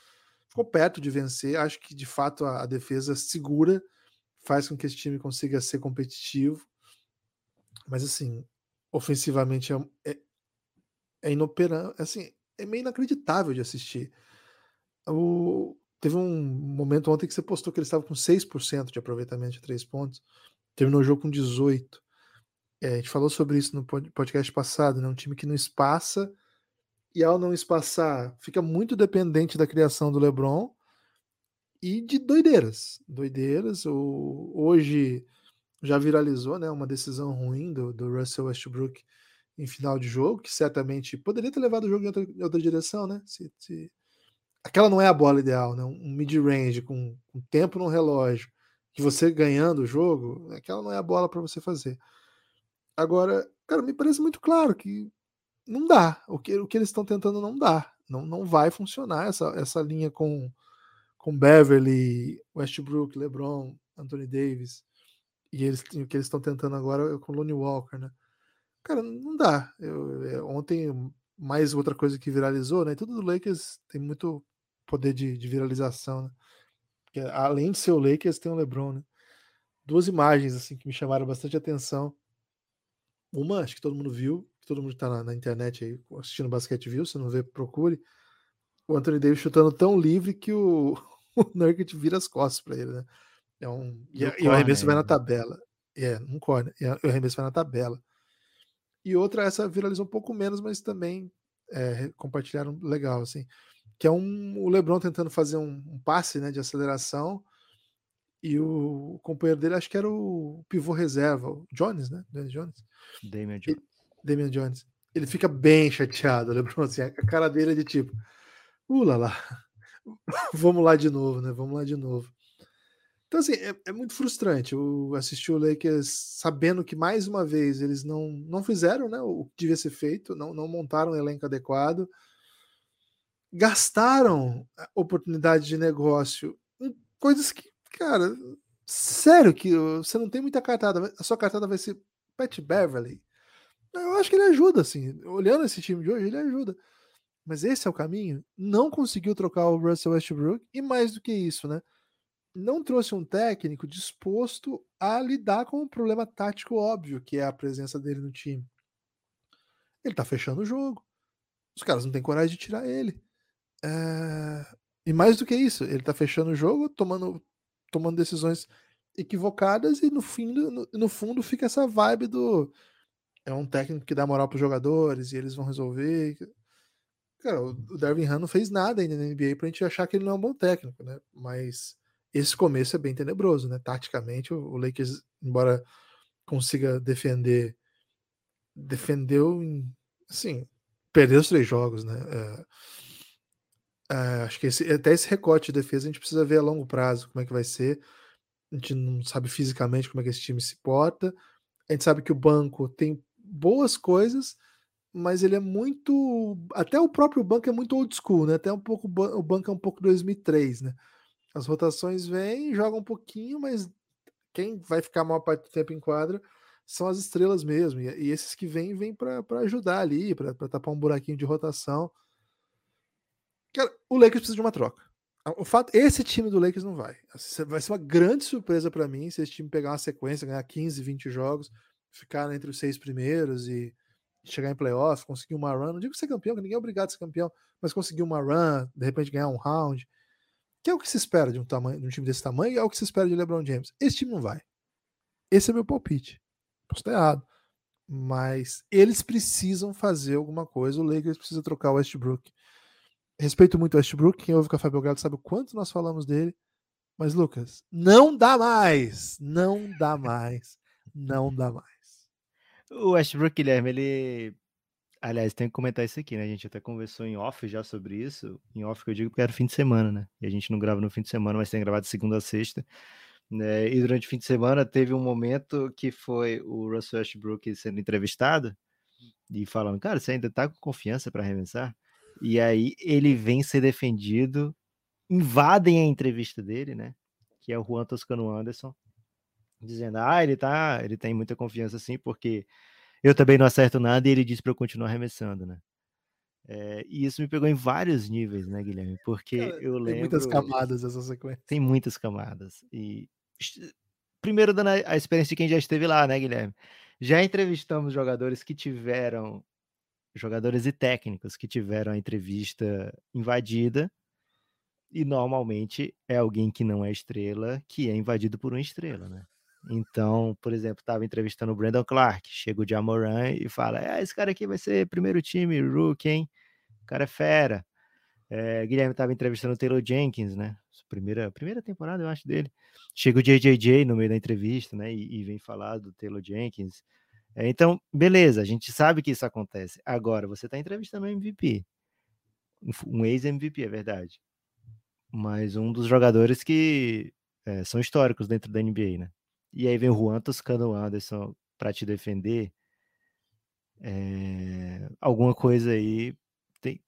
ficou perto de vencer. Acho que de fato a, a defesa segura faz com que esse time consiga ser competitivo, mas assim, ofensivamente é, é, é inoperante, assim, é meio inacreditável de assistir. O, Teve um momento ontem que você postou que ele estava com 6% de aproveitamento de três pontos. Terminou o jogo com 18%. É, a gente falou sobre isso no podcast passado, né? Um time que não espaça e ao não espaçar fica muito dependente da criação do LeBron e de doideiras. Doideiras. O, hoje já viralizou né, uma decisão ruim do, do Russell Westbrook em final de jogo, que certamente poderia ter levado o jogo em outra, em outra direção, né? Se, se, aquela não é a bola ideal, né? Um mid-range com, com tempo no relógio, que você ganhando o jogo, aquela não é a bola para você fazer. Agora, cara, me parece muito claro que não dá. O que, o que eles estão tentando não dá. Não, não vai funcionar essa, essa linha com, com Beverly, Westbrook, LeBron, Anthony Davis. E eles, o que eles estão tentando agora é com Lonnie Walker, né? Cara, não dá. Eu, é, ontem, mais outra coisa que viralizou, né? Tudo do Lakers tem muito poder de, de viralização, né? Porque, além de ser o Lakers, tem o LeBron, né? Duas imagens assim que me chamaram bastante atenção. Uma, acho que todo mundo viu, todo mundo está na, na, internet aí assistindo basquete viu, se não vê, procure. O Anthony Davis chutando tão livre que o, o Nurkic vira as costas para ele, né? É um, e, e, o arremesso vai na tabela. É, não corne. E o arremesso vai na tabela. E outra, essa viralizou um pouco menos, mas também é, compartilharam legal, assim que é um, o LeBron tentando fazer um, um passe né, de aceleração e o, companheiro dele, acho que era o pivô reserva, o Jones, né? Jones. Damian Jones. Damian Jones. Ele fica bem chateado, o LeBron, assim, a cara dele é de tipo, ula lá, vamos lá de novo, né? Vamos lá de novo. Então, assim, é, é, muito frustrante o assistir o Lakers sabendo que mais uma vez eles não, não fizeram né, o que devia ser feito, não, não montaram um elenco adequado, gastaram oportunidade de negócio em coisas que, cara, sério que você não tem muita cartada, a sua cartada vai ser Pat Beverly. Eu acho que ele ajuda, assim, olhando esse time de hoje, ele ajuda. Mas esse é o caminho. Não conseguiu trocar o Russell Westbrook e mais do que isso, né? Não trouxe um técnico disposto a lidar com um problema tático óbvio, que é a presença dele no time. Ele tá fechando o jogo. Os caras não têm coragem de tirar ele. É... E mais do que isso, ele tá fechando o jogo, tomando tomando decisões equivocadas e no fim no, no fundo fica essa vibe do é um técnico que dá moral para os jogadores e eles vão resolver. Cara, o Darwin Han não fez nada ainda na NBA pra gente achar que ele não é um bom técnico, né? Mas esse começo é bem tenebroso, né? Taticamente, o Lakers, embora consiga defender, defendeu, assim, perdeu os três jogos, né? É, é, acho que esse, até esse recorte de defesa a gente precisa ver a longo prazo como é que vai ser. A gente não sabe fisicamente como é que esse time se porta. A gente sabe que o banco tem boas coisas, mas ele é muito. Até o próprio banco é muito old school, né? Até um pouco o banco é um pouco 2003, né? As rotações vêm, jogam um pouquinho, mas quem vai ficar a maior parte do tempo em quadra são as estrelas mesmo. E, e esses que vêm, vêm para ajudar ali, para tapar um buraquinho de rotação. Cara, o Lakers precisa de uma troca. O fato, esse time do Lakers não vai. Vai ser uma grande surpresa para mim se esse time pegar uma sequência, ganhar 15, 20 jogos, ficar entre os seis primeiros e chegar em playoff, conseguir uma run. Não digo ser campeão, que ninguém é obrigado a ser campeão, mas conseguir uma run, de repente ganhar um round. Que é o que se espera de um, tamanho, de um time desse tamanho é o que se espera de LeBron James. Esse time não vai. Esse é meu palpite. Posso estar errado. Mas eles precisam fazer alguma coisa. O Lakers precisa trocar o Westbrook. Respeito muito o Westbrook. Quem ouve o Café Belgrado sabe o quanto nós falamos dele. Mas, Lucas, não dá mais. Não dá mais. Não dá mais. O Westbrook, Guilherme, ele Aliás, tem que comentar isso aqui, né? A gente até conversou em off já sobre isso. Em off que eu digo porque era fim de semana, né? E a gente não grava no fim de semana, mas tem gravado de segunda a sexta. Né? E durante o fim de semana teve um momento que foi o Russell Westbrook sendo entrevistado e falando, cara, você ainda tá com confiança para arremessar? E aí ele vem ser defendido, invadem a entrevista dele, né? Que é o Juan Toscano Anderson, dizendo, ah, ele tá, ele tem muita confiança sim, porque eu também não acerto nada e ele disse para eu continuar arremessando, né? É, e isso me pegou em vários níveis, né, Guilherme? Porque Cara, eu lembro. Tem muitas camadas essa sequência. Tem muitas camadas. E primeiro dando a experiência de quem já esteve lá, né, Guilherme? Já entrevistamos jogadores que tiveram, jogadores e técnicos que tiveram a entrevista invadida, e normalmente é alguém que não é estrela que é invadido por uma estrela, né? Então, por exemplo, estava entrevistando o Brandon Clark, chega o Jamoran e fala: é, esse cara aqui vai ser primeiro time, Rook, hein? O cara é fera. É, Guilherme estava entrevistando o Taylor Jenkins, né? Primeira, primeira temporada, eu acho, dele. Chega o JJJ no meio da entrevista, né? E, e vem falar do Taylor Jenkins. É, então, beleza, a gente sabe que isso acontece. Agora, você está entrevistando um MVP, um ex-MVP, é verdade. Mas um dos jogadores que é, são históricos dentro da NBA, né? E aí vem o Juan Toscano Anderson para te defender. É, alguma coisa aí. Tem,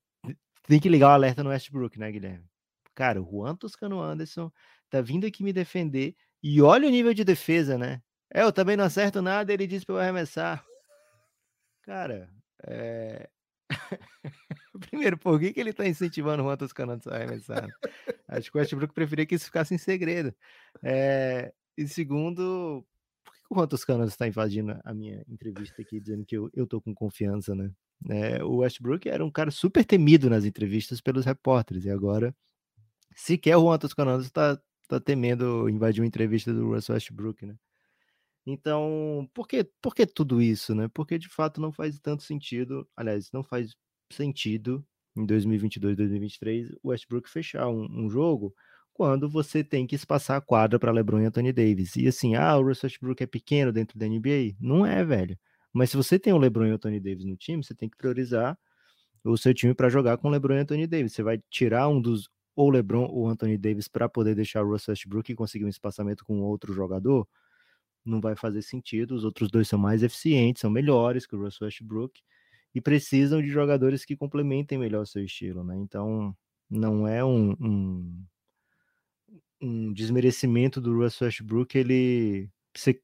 tem que ligar o alerta no Westbrook, né, Guilherme? Cara, o Juan Toscano Anderson tá vindo aqui me defender. E olha o nível de defesa, né? É, eu também não acerto nada, ele disse para eu arremessar. Cara, é... Primeiro, por que, que ele tá incentivando o Juan Toscano a arremessar? Acho que o Westbrook preferia que isso ficasse em segredo. É... E segundo, por que o Juan Toscano está invadindo a minha entrevista aqui, dizendo que eu, eu tô com confiança, né? É, o Westbrook era um cara super temido nas entrevistas pelos repórteres, e agora sequer o Juan Toscano está tá temendo invadir uma entrevista do Russell Westbrook, né? Então, por que, por que tudo isso, né? Porque de fato não faz tanto sentido, aliás, não faz sentido em 2022, 2023 o Westbrook fechar um, um jogo quando você tem que espaçar a quadra para LeBron e Anthony Davis. E assim, ah, o Russell Westbrook é pequeno dentro da NBA? Não é, velho. Mas se você tem o LeBron e o Anthony Davis no time, você tem que priorizar o seu time para jogar com o LeBron e Anthony Davis. Você vai tirar um dos ou LeBron ou Anthony Davis para poder deixar o Russell Westbrook e conseguir um espaçamento com outro jogador? Não vai fazer sentido. Os outros dois são mais eficientes, são melhores que o Russell Westbrook e precisam de jogadores que complementem melhor o seu estilo, né? Então, não é um, um um desmerecimento do Russell Westbrook ele ser,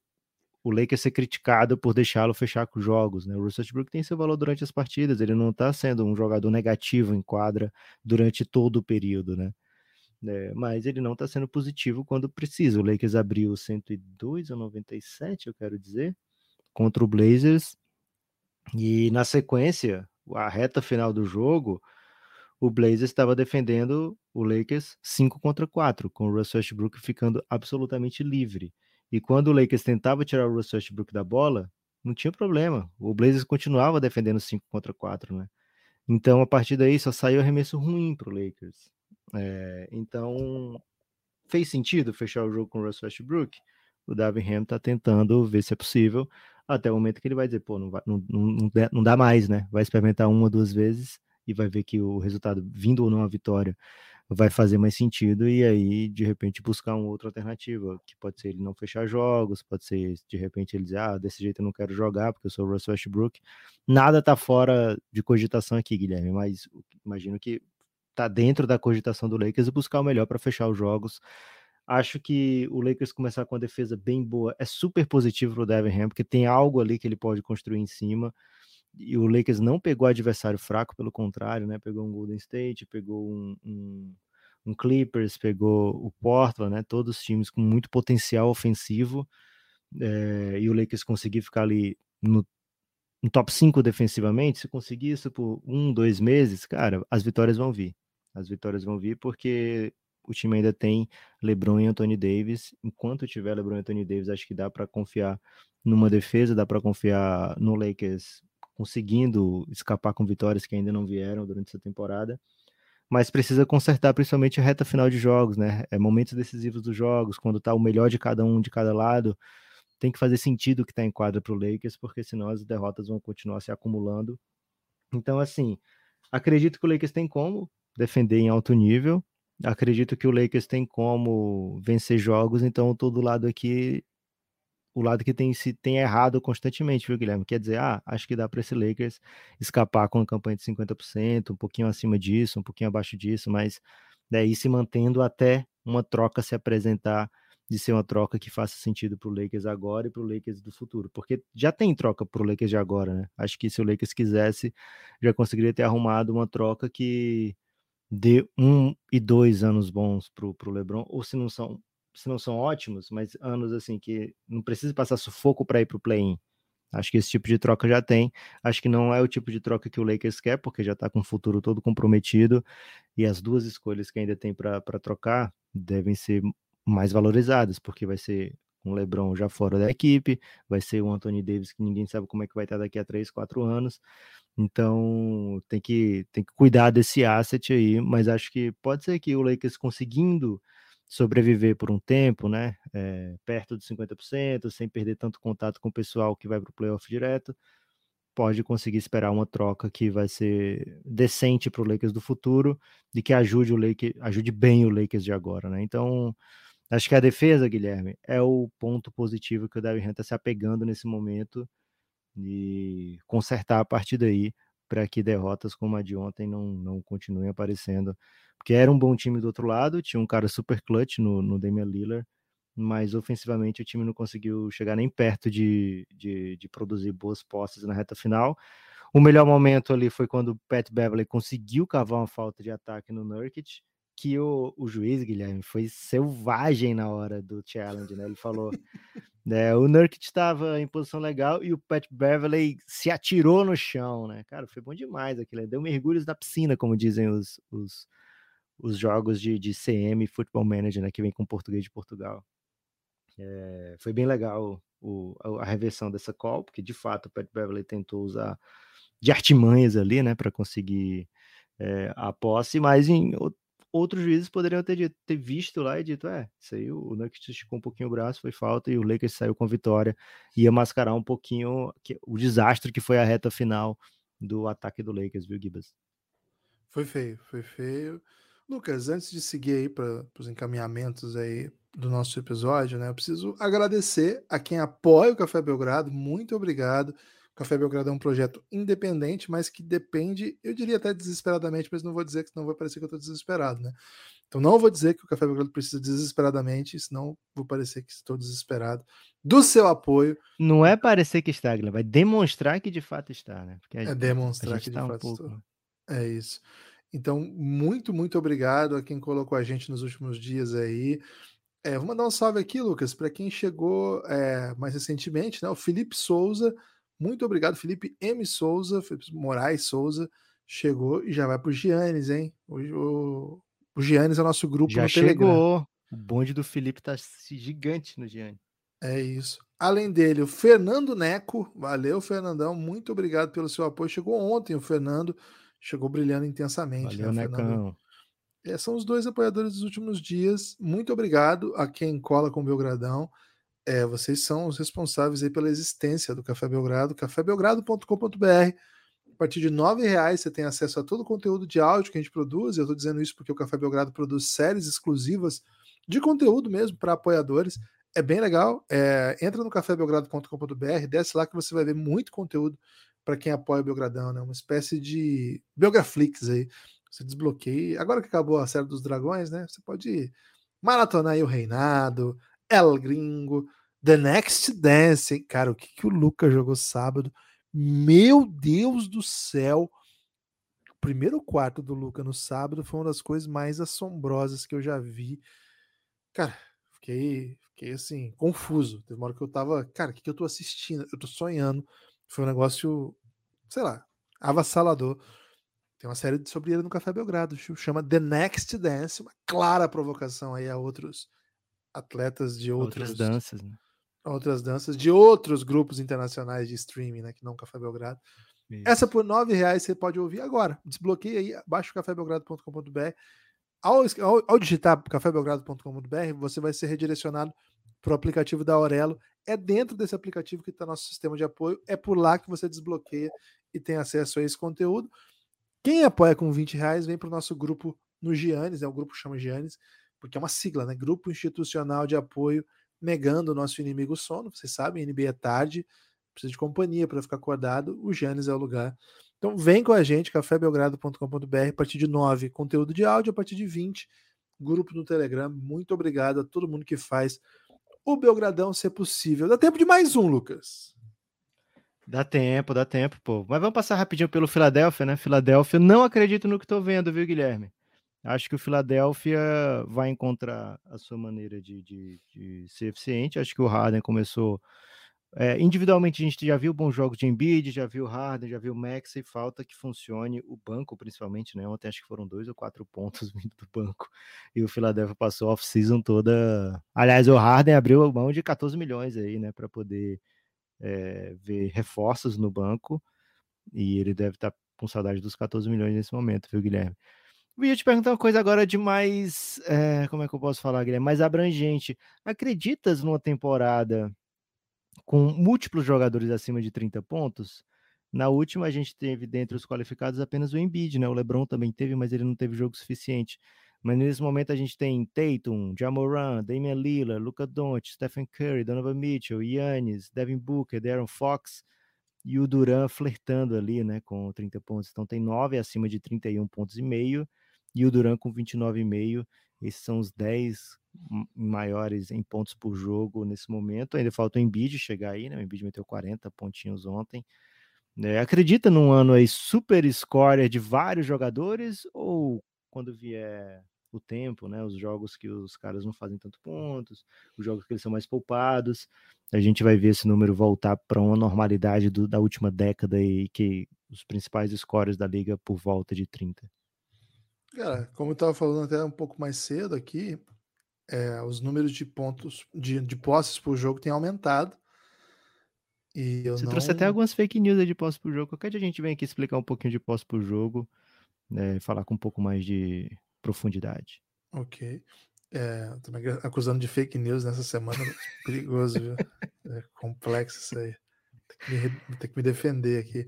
o Lakers ser criticado por deixá-lo fechar com os jogos, né? O Russell Westbrook tem seu valor durante as partidas, ele não está sendo um jogador negativo em quadra durante todo o período, né? É, mas ele não está sendo positivo quando precisa. O Lakers abriu 102 ou 97, eu quero dizer, contra o Blazers. E na sequência, a reta final do jogo, o Blazers estava defendendo o Lakers 5 contra 4, com o Russell Westbrook ficando absolutamente livre. E quando o Lakers tentava tirar o Russell Westbrook da bola, não tinha problema. O Blazers continuava defendendo 5 contra 4, né? Então, a partir daí, só saiu arremesso ruim para o Lakers. É, então, fez sentido fechar o jogo com o Russell Westbrook? O Davin Ham está tentando ver se é possível, até o momento que ele vai dizer, pô, não, vai, não, não, não dá mais, né? Vai experimentar uma, duas vezes e vai ver que o resultado, vindo ou não a vitória, vai fazer mais sentido e aí, de repente, buscar uma outra alternativa, que pode ser ele não fechar jogos, pode ser, de repente, ele dizer, ah, desse jeito eu não quero jogar porque eu sou o Russell Westbrook. Nada tá fora de cogitação aqui, Guilherme, mas imagino que tá dentro da cogitação do Lakers buscar o melhor para fechar os jogos. Acho que o Lakers começar com uma defesa bem boa é super positivo para o Devin Ham, porque tem algo ali que ele pode construir em cima e o Lakers não pegou adversário fraco, pelo contrário, né? Pegou um Golden State, pegou um, um, um Clippers, pegou o Portland, né? Todos os times com muito potencial ofensivo. É, e o Lakers conseguir ficar ali no, no, top 5 defensivamente, se conseguir isso por um, dois meses, cara, as vitórias vão vir. As vitórias vão vir porque o time ainda tem LeBron e Anthony Davis. Enquanto tiver LeBron e Anthony Davis, acho que dá para confiar numa defesa, dá para confiar no Lakers conseguindo escapar com vitórias que ainda não vieram durante essa temporada, mas precisa consertar principalmente a reta final de jogos, né? É momentos decisivos dos jogos, quando tá o melhor de cada um de cada lado, tem que fazer sentido que tá em quadra para o Lakers, porque senão as derrotas vão continuar se acumulando. Então, assim, acredito que o Lakers tem como defender em alto nível. Acredito que o Lakers tem como vencer jogos, então todo lado aqui o lado que tem se tem errado constantemente, viu, Guilherme? Quer dizer, ah, acho que dá para esse Lakers escapar com uma campanha de 50%, um pouquinho acima disso, um pouquinho abaixo disso, mas daí se mantendo até uma troca se apresentar de ser uma troca que faça sentido para o Lakers agora e para o Lakers do futuro, porque já tem troca para o Lakers de agora, né? Acho que se o Lakers quisesse, já conseguiria ter arrumado uma troca que dê um e dois anos bons para o LeBron, ou se não são se não são ótimos, mas anos assim que não precisa passar sufoco para ir para o play-in. Acho que esse tipo de troca já tem. Acho que não é o tipo de troca que o Lakers quer, porque já está com o futuro todo comprometido. E as duas escolhas que ainda tem para trocar devem ser mais valorizadas, porque vai ser um LeBron já fora da equipe, vai ser o Anthony Davis que ninguém sabe como é que vai estar daqui a 3, 4 anos. Então tem que, tem que cuidar desse asset aí, mas acho que pode ser que o Lakers conseguindo sobreviver por um tempo, né? É, perto de 50%, sem perder tanto contato com o pessoal que vai para o playoff direto, pode conseguir esperar uma troca que vai ser decente para o Lakers do futuro e que ajude o Lakers, ajude bem o Lakers de agora, né? Então, acho que a defesa, Guilherme, é o ponto positivo que o Devin Hunt está se apegando nesse momento e consertar a partir daí para que derrotas como a de ontem não, não continuem aparecendo porque era um bom time do outro lado, tinha um cara super clutch no, no Damian Lillard, mas ofensivamente o time não conseguiu chegar nem perto de, de, de produzir boas posses na reta final. O melhor momento ali foi quando o Pat Beverly conseguiu cavar uma falta de ataque no Nurkic, que o, o juiz, Guilherme, foi selvagem na hora do challenge, né? Ele falou, né, o Nurkic estava em posição legal e o Pat Beverly se atirou no chão, né? Cara, foi bom demais aquilo, deu mergulhos na piscina, como dizem os, os, os jogos de, de CM Football Manager, né, que vem com português de Portugal. É, foi bem legal o, a, a reversão dessa call, porque de fato o Pat Beverly tentou usar de artimanhas ali, né, para conseguir é, a posse, mas em outros juízes poderiam ter, ter visto lá e dito, é, isso aí o Nuggets esticou um pouquinho o braço, foi falta e o Lakers saiu com vitória, ia mascarar um pouquinho o desastre que foi a reta final do ataque do Lakers, viu, Gibas? Foi feio, foi feio. Lucas, antes de seguir aí para os encaminhamentos aí do nosso episódio, né? Eu preciso agradecer a quem apoia o Café Belgrado. Muito obrigado. O Café Belgrado é um projeto independente, mas que depende, eu diria até desesperadamente, mas não vou dizer que senão vai parecer que eu estou desesperado, né? Então não vou dizer que o Café Belgrado precisa desesperadamente, senão vou parecer que estou desesperado do seu apoio. Não é parecer que está, Guilherme, vai demonstrar que de fato está, né? Porque é demonstrar que de tá fato um pouco... estou. É isso. Então, muito, muito obrigado a quem colocou a gente nos últimos dias aí. É, vou mandar um salve aqui, Lucas, para quem chegou é, mais recentemente, né? O Felipe Souza. Muito obrigado, Felipe M. Souza, Felipe Moraes Souza, chegou e já vai pro Giannis, hein? O, o, o Giannis é o nosso grupo já no chegou. Telegram. O bonde do Felipe tá gigante no Giannis. É isso. Além dele, o Fernando Neco. Valeu, Fernandão. Muito obrigado pelo seu apoio. Chegou ontem o Fernando. Chegou brilhando intensamente. Valeu, né, Necão. Fernando? É, são os dois apoiadores dos últimos dias. Muito obrigado a quem cola com o Belgradão. É, vocês são os responsáveis aí pela existência do Café Belgrado, cafébelgrado.com.br. A partir de R$ reais você tem acesso a todo o conteúdo de áudio que a gente produz. Eu estou dizendo isso porque o Café Belgrado produz séries exclusivas de conteúdo mesmo para apoiadores. É bem legal. É, entra no cafébelgrado.com.br, desce lá que você vai ver muito conteúdo para quem apoia o Belgradão, né? Uma espécie de Belgraflix aí. Você desbloqueia. Agora que acabou a série dos dragões, né? Você pode maratonar aí o Reinado, El Gringo, The Next Dance. Cara, o que, que o Lucas jogou sábado? Meu Deus do céu! O primeiro quarto do Lucas no sábado foi uma das coisas mais assombrosas que eu já vi. Cara, fiquei, fiquei assim, confuso. Teve uma hora que eu tava, cara, o que, que eu tô assistindo? Eu tô sonhando. Foi um negócio, sei lá, avassalador. Tem uma série sobre ele no Café Belgrado, chama The Next Dance, uma clara provocação aí a outros atletas de outros, Outras danças, né? outras danças de outros grupos internacionais de streaming, né, que não Café Belgrado. Isso. Essa por nove reais você pode ouvir agora. Desbloqueia aí, baixa o cafébelgrado.com.br. Ao, ao, ao digitar cafébelgrado.com.br, você vai ser redirecionado para o aplicativo da Aurelo. É dentro desse aplicativo que está nosso sistema de apoio. É por lá que você desbloqueia e tem acesso a esse conteúdo. Quem apoia com 20 reais vem para o nosso grupo no Giannis, né? o grupo chama Giannis, porque é uma sigla, né? Grupo Institucional de Apoio Negando o Nosso Inimigo Sono. Vocês sabem, NBA é tarde, precisa de companhia para ficar acordado. O Giannis é o lugar. Então vem com a gente, cafébelgrado.com.br, a partir de 9, conteúdo de áudio, a partir de 20, grupo no Telegram. Muito obrigado a todo mundo que faz o Belgradão ser possível. Dá tempo de mais um, Lucas. Dá tempo, dá tempo, pô. Mas vamos passar rapidinho pelo Filadélfia, né? Filadélfia, não acredito no que tô vendo, viu, Guilherme? Acho que o Filadélfia vai encontrar a sua maneira de, de, de ser eficiente. Acho que o Harden começou. É, individualmente, a gente já viu bons jogos de Embiid, já viu Harden, já viu Max, e falta que funcione o banco, principalmente, né? Ontem acho que foram dois ou quatro pontos vindo do banco. E o Philadelphia passou a off-season toda. Aliás, o Harden abriu mão de 14 milhões aí, né? Para poder é, ver reforços no banco. E ele deve estar com saudade dos 14 milhões nesse momento, viu, Guilherme? Eu ia te perguntar uma coisa agora de mais. É, como é que eu posso falar, Guilherme? Mais abrangente. Acreditas numa temporada com múltiplos jogadores acima de 30 pontos? Na última, a gente teve dentre os qualificados apenas o Embiid, né? O LeBron também teve, mas ele não teve jogo suficiente. Mas nesse momento a gente tem Tatum, Jamoran, Damian Lillard, Luka Doncic, Stephen Curry, Donovan Mitchell, Yannis, Devin Booker, Darren Fox e o Duran flertando ali, né, com 30 pontos. Então tem nove acima de 31 pontos e meio e o Duran com 29,5. Esses são os 10 maiores em pontos por jogo nesse momento. Ainda falta o Embiid chegar aí, né? O Embiid meteu 40 pontinhos ontem. É, acredita num ano aí super scorer de vários jogadores ou quando vier o tempo, né? Os jogos que os caras não fazem tanto pontos, os jogos que eles são mais poupados, a gente vai ver esse número voltar para uma normalidade do, da última década e que os principais scores da liga por volta de 30. Cara, como eu estava falando até um pouco mais cedo aqui, é, os números de pontos, de, de posses por jogo têm aumentado. E eu Você não... trouxe até algumas fake news aí de posse por jogo. Qualquer dia a gente vem aqui explicar um pouquinho de posse por jogo, né, falar com um pouco mais de profundidade. Ok. É, me acusando de fake news nessa semana. Perigoso, viu? É complexo isso aí. Tem que me, tem que me defender aqui.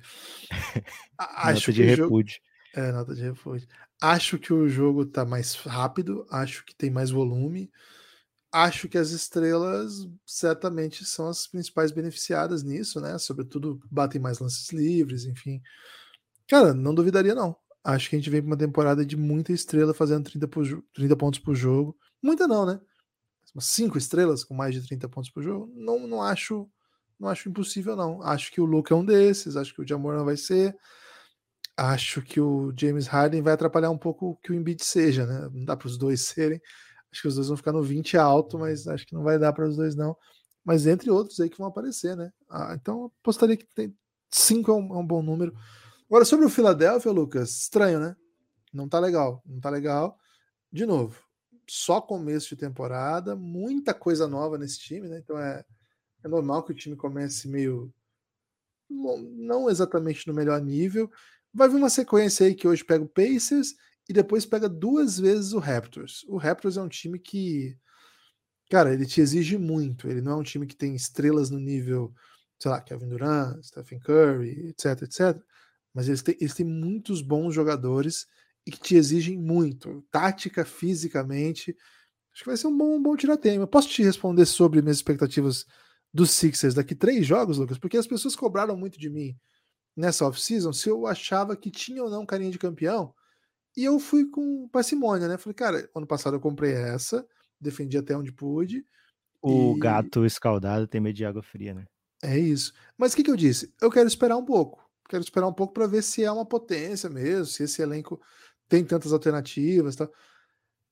Acho nota de repúdio. Jogo... É, nota de repúdio. Acho que o jogo tá mais rápido, acho que tem mais volume. Acho que as estrelas certamente são as principais beneficiadas nisso, né? Sobretudo batem mais lances livres, enfim. Cara, não duvidaria não. Acho que a gente vem para uma temporada de muita estrela fazendo 30, por, 30 pontos por jogo. Muita não, né? Umas 5 estrelas com mais de 30 pontos por jogo. Não, não acho não acho impossível, não. Acho que o Luke é um desses, acho que o Jamor não vai ser. Acho que o James Harden vai atrapalhar um pouco que o Embiid seja, né? Não dá para os dois serem. Acho que os dois vão ficar no 20 alto, mas acho que não vai dar para os dois, não. Mas entre outros aí que vão aparecer, né? Ah, então apostaria que tem 5 é, um, é um bom número. Agora, sobre o Philadelphia, Lucas, estranho, né? Não tá legal. Não tá legal. De novo, só começo de temporada, muita coisa nova nesse time, né? Então é, é normal que o time comece meio. Não exatamente no melhor nível. Vai vir uma sequência aí que hoje pega o Pacers e depois pega duas vezes o Raptors. O Raptors é um time que, cara, ele te exige muito. Ele não é um time que tem estrelas no nível, sei lá, Kevin Durant, Stephen Curry, etc, etc. Mas eles têm, eles têm muitos bons jogadores e que te exigem muito, tática, fisicamente. Acho que vai ser um bom, um bom tiratema. Posso te responder sobre minhas expectativas dos Sixers daqui três jogos, Lucas? Porque as pessoas cobraram muito de mim nessa off-season se eu achava que tinha ou não carinha de campeão. E eu fui com parcimônia, né? Falei, cara, ano passado eu comprei essa, defendi até onde pude. O e... gato escaldado tem medo de água fria, né? É isso. Mas o que, que eu disse? Eu quero esperar um pouco. Quero esperar um pouco para ver se é uma potência mesmo, se esse elenco tem tantas alternativas. Tá?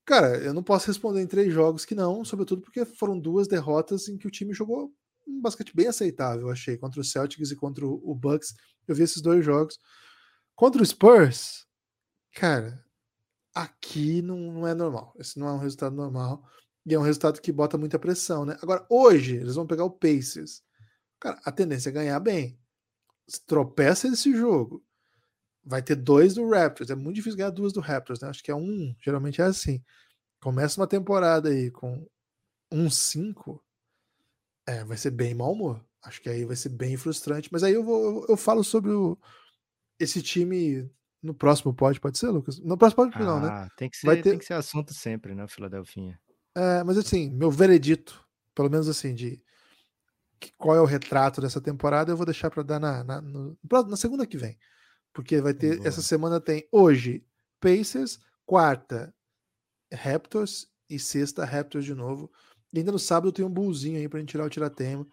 Cara, eu não posso responder em três jogos que não, sobretudo porque foram duas derrotas em que o time jogou um basquete bem aceitável, achei, contra o Celtics e contra o Bucks. Eu vi esses dois jogos. Contra o Spurs, cara, aqui não, não é normal. Esse não é um resultado normal. E é um resultado que bota muita pressão, né? Agora, hoje, eles vão pegar o Pacers. Cara, a tendência é ganhar bem. Tropeça esse jogo vai ter dois do Raptors. É muito difícil ganhar duas do Raptors, né? Acho que é um, geralmente é assim. Começa uma temporada aí com um 5, é, vai ser bem mau humor. Acho que aí vai ser bem frustrante. Mas aí eu vou, eu falo sobre o, esse time no próximo pod, pode ser, Lucas? No próximo pod, ah, não, né? Tem que, ser, vai ter... tem que ser assunto sempre, né, Filadelfinha? É, mas assim, meu veredito, pelo menos assim, de qual é o retrato dessa temporada, eu vou deixar para dar na, na, no, na segunda que vem. Porque vai ter. Boa. Essa semana tem hoje Pacers, quarta Raptors e sexta Raptors de novo. E ainda no sábado tem um bullzinho aí pra gente tirar o tiratema.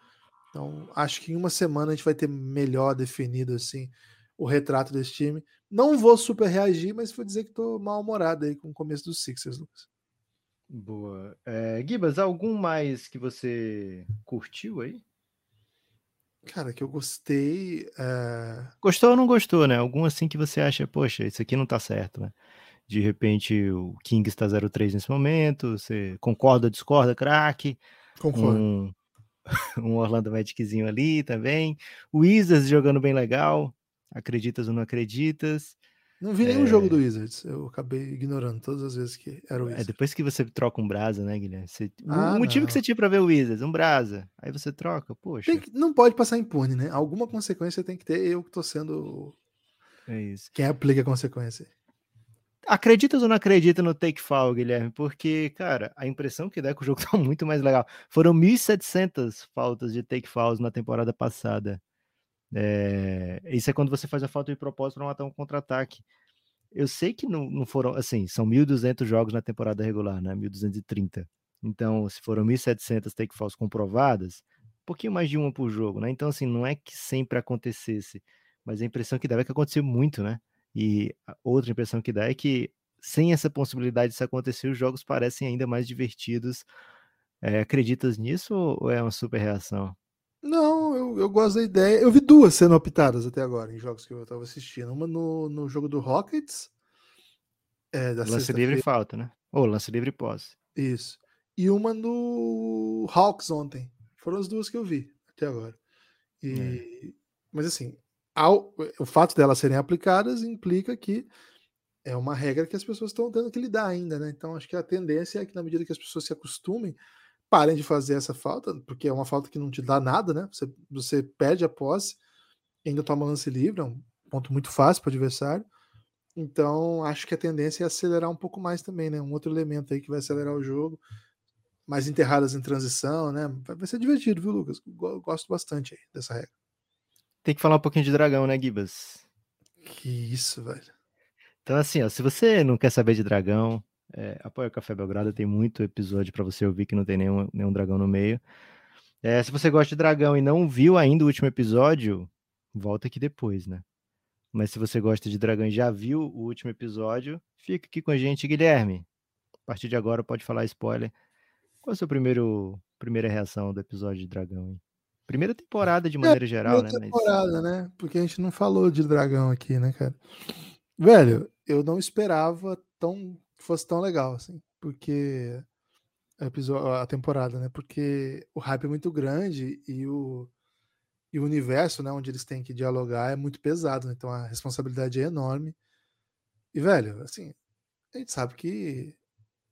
Então, acho que em uma semana a gente vai ter melhor definido assim o retrato desse time. Não vou super reagir, mas vou dizer que tô mal-humorado aí com o começo dos Sixers, Lucas. Boa. É, Gibas, algum mais que você curtiu aí? Cara, que eu gostei. É... Gostou ou não gostou, né? Algum assim que você acha, poxa, isso aqui não tá certo, né? De repente o King está 0-3 nesse momento, você concorda, discorda, craque? Concordo. Um, um Orlando Magiczinho ali também. O Wizards jogando bem legal. Acreditas ou não acreditas? Não vi nenhum é... jogo do Wizards. Eu acabei ignorando todas as vezes que era o é, Wizards. É depois que você troca um brasa, né, Guilherme? Você... Ah, o motivo não. que você tinha para ver o Wizards, um brasa. Aí você troca, poxa. Que... não pode passar impune, né? Alguma consequência tem que ter. Eu que tô sendo. É isso. Quem aplica a consequência. Acreditas ou não acredita no take fall, Guilherme? Porque, cara, a impressão que dá é que o jogo tá muito mais legal. Foram 1.700 faltas de take falls na temporada passada. É, isso é quando você faz a falta de propósito para matar um contra-ataque. Eu sei que não, não foram, assim, são 1.200 jogos na temporada regular, né? 1.230. Então, se foram 1.700 take falls comprovadas, um pouquinho mais de uma por jogo, né? Então, assim, não é que sempre acontecesse, mas a impressão que dá é que aconteceu muito, né? E outra impressão que dá é que sem essa possibilidade de acontecer, os jogos parecem ainda mais divertidos. É, acreditas nisso ou é uma super reação? Não, eu, eu gosto da ideia. Eu vi duas sendo optadas até agora em jogos que eu estava assistindo. Uma no, no jogo do Rockets. É, lance livre e falta, né? Ou lance livre e posse. Isso. E uma no Hawks ontem. Foram as duas que eu vi até agora. E, é. Mas assim, ao, o fato delas serem aplicadas implica que é uma regra que as pessoas estão tendo que lidar ainda, né? Então acho que a tendência é que na medida que as pessoas se acostumem, parem de fazer essa falta, porque é uma falta que não te dá nada, né? Você, você perde a posse, ainda toma lance livre, é um ponto muito fácil para o adversário. Então, acho que a tendência é acelerar um pouco mais também, né? Um outro elemento aí que vai acelerar o jogo. Mais enterradas em transição, né? Vai ser divertido, viu, Lucas? Gosto bastante aí dessa regra. Tem que falar um pouquinho de dragão, né, Gibas? Que isso, velho. Então, assim, ó, se você não quer saber de dragão, é, apoia o Café Belgrado, tem muito episódio para você ouvir que não tem nenhum, nenhum dragão no meio. É, se você gosta de dragão e não viu ainda o último episódio, volta aqui depois, né? Mas se você gosta de dragão e já viu o último episódio, fica aqui com a gente, Guilherme. A partir de agora pode falar spoiler. Qual é a sua primeiro, primeira reação do episódio de dragão? Hein? Primeira temporada de maneira é, geral, né? temporada, mas... né? Porque a gente não falou de dragão aqui, né, cara? Velho, eu não esperava tão fosse tão legal, assim, porque a temporada, né? Porque o hype é muito grande e o, e o universo, né, onde eles têm que dialogar é muito pesado, né? então a responsabilidade é enorme. E, velho, assim, a gente sabe que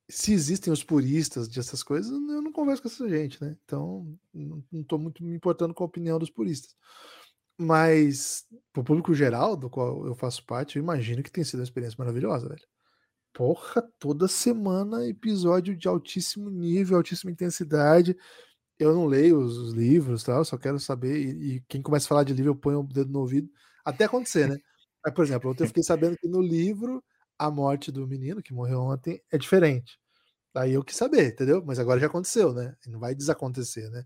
se existem os puristas dessas coisas, eu não converso com essa gente, né? Então, não, estou muito me importando com a opinião dos puristas. Mas, pro público geral, do qual eu faço parte, eu imagino que tem sido uma experiência maravilhosa, velho. Porra, toda semana episódio de altíssimo nível, altíssima intensidade. Eu não leio os, os livros, tal, só quero saber. E, e, quem começa a falar de livro, eu ponho o dedo no ouvido, até acontecer, né? Aí, por exemplo, ontem eu fiquei sabendo que no livro a morte do menino que morreu ontem é diferente. Aí eu quis saber, entendeu? Mas agora já aconteceu, né? Não vai desacontecer, né?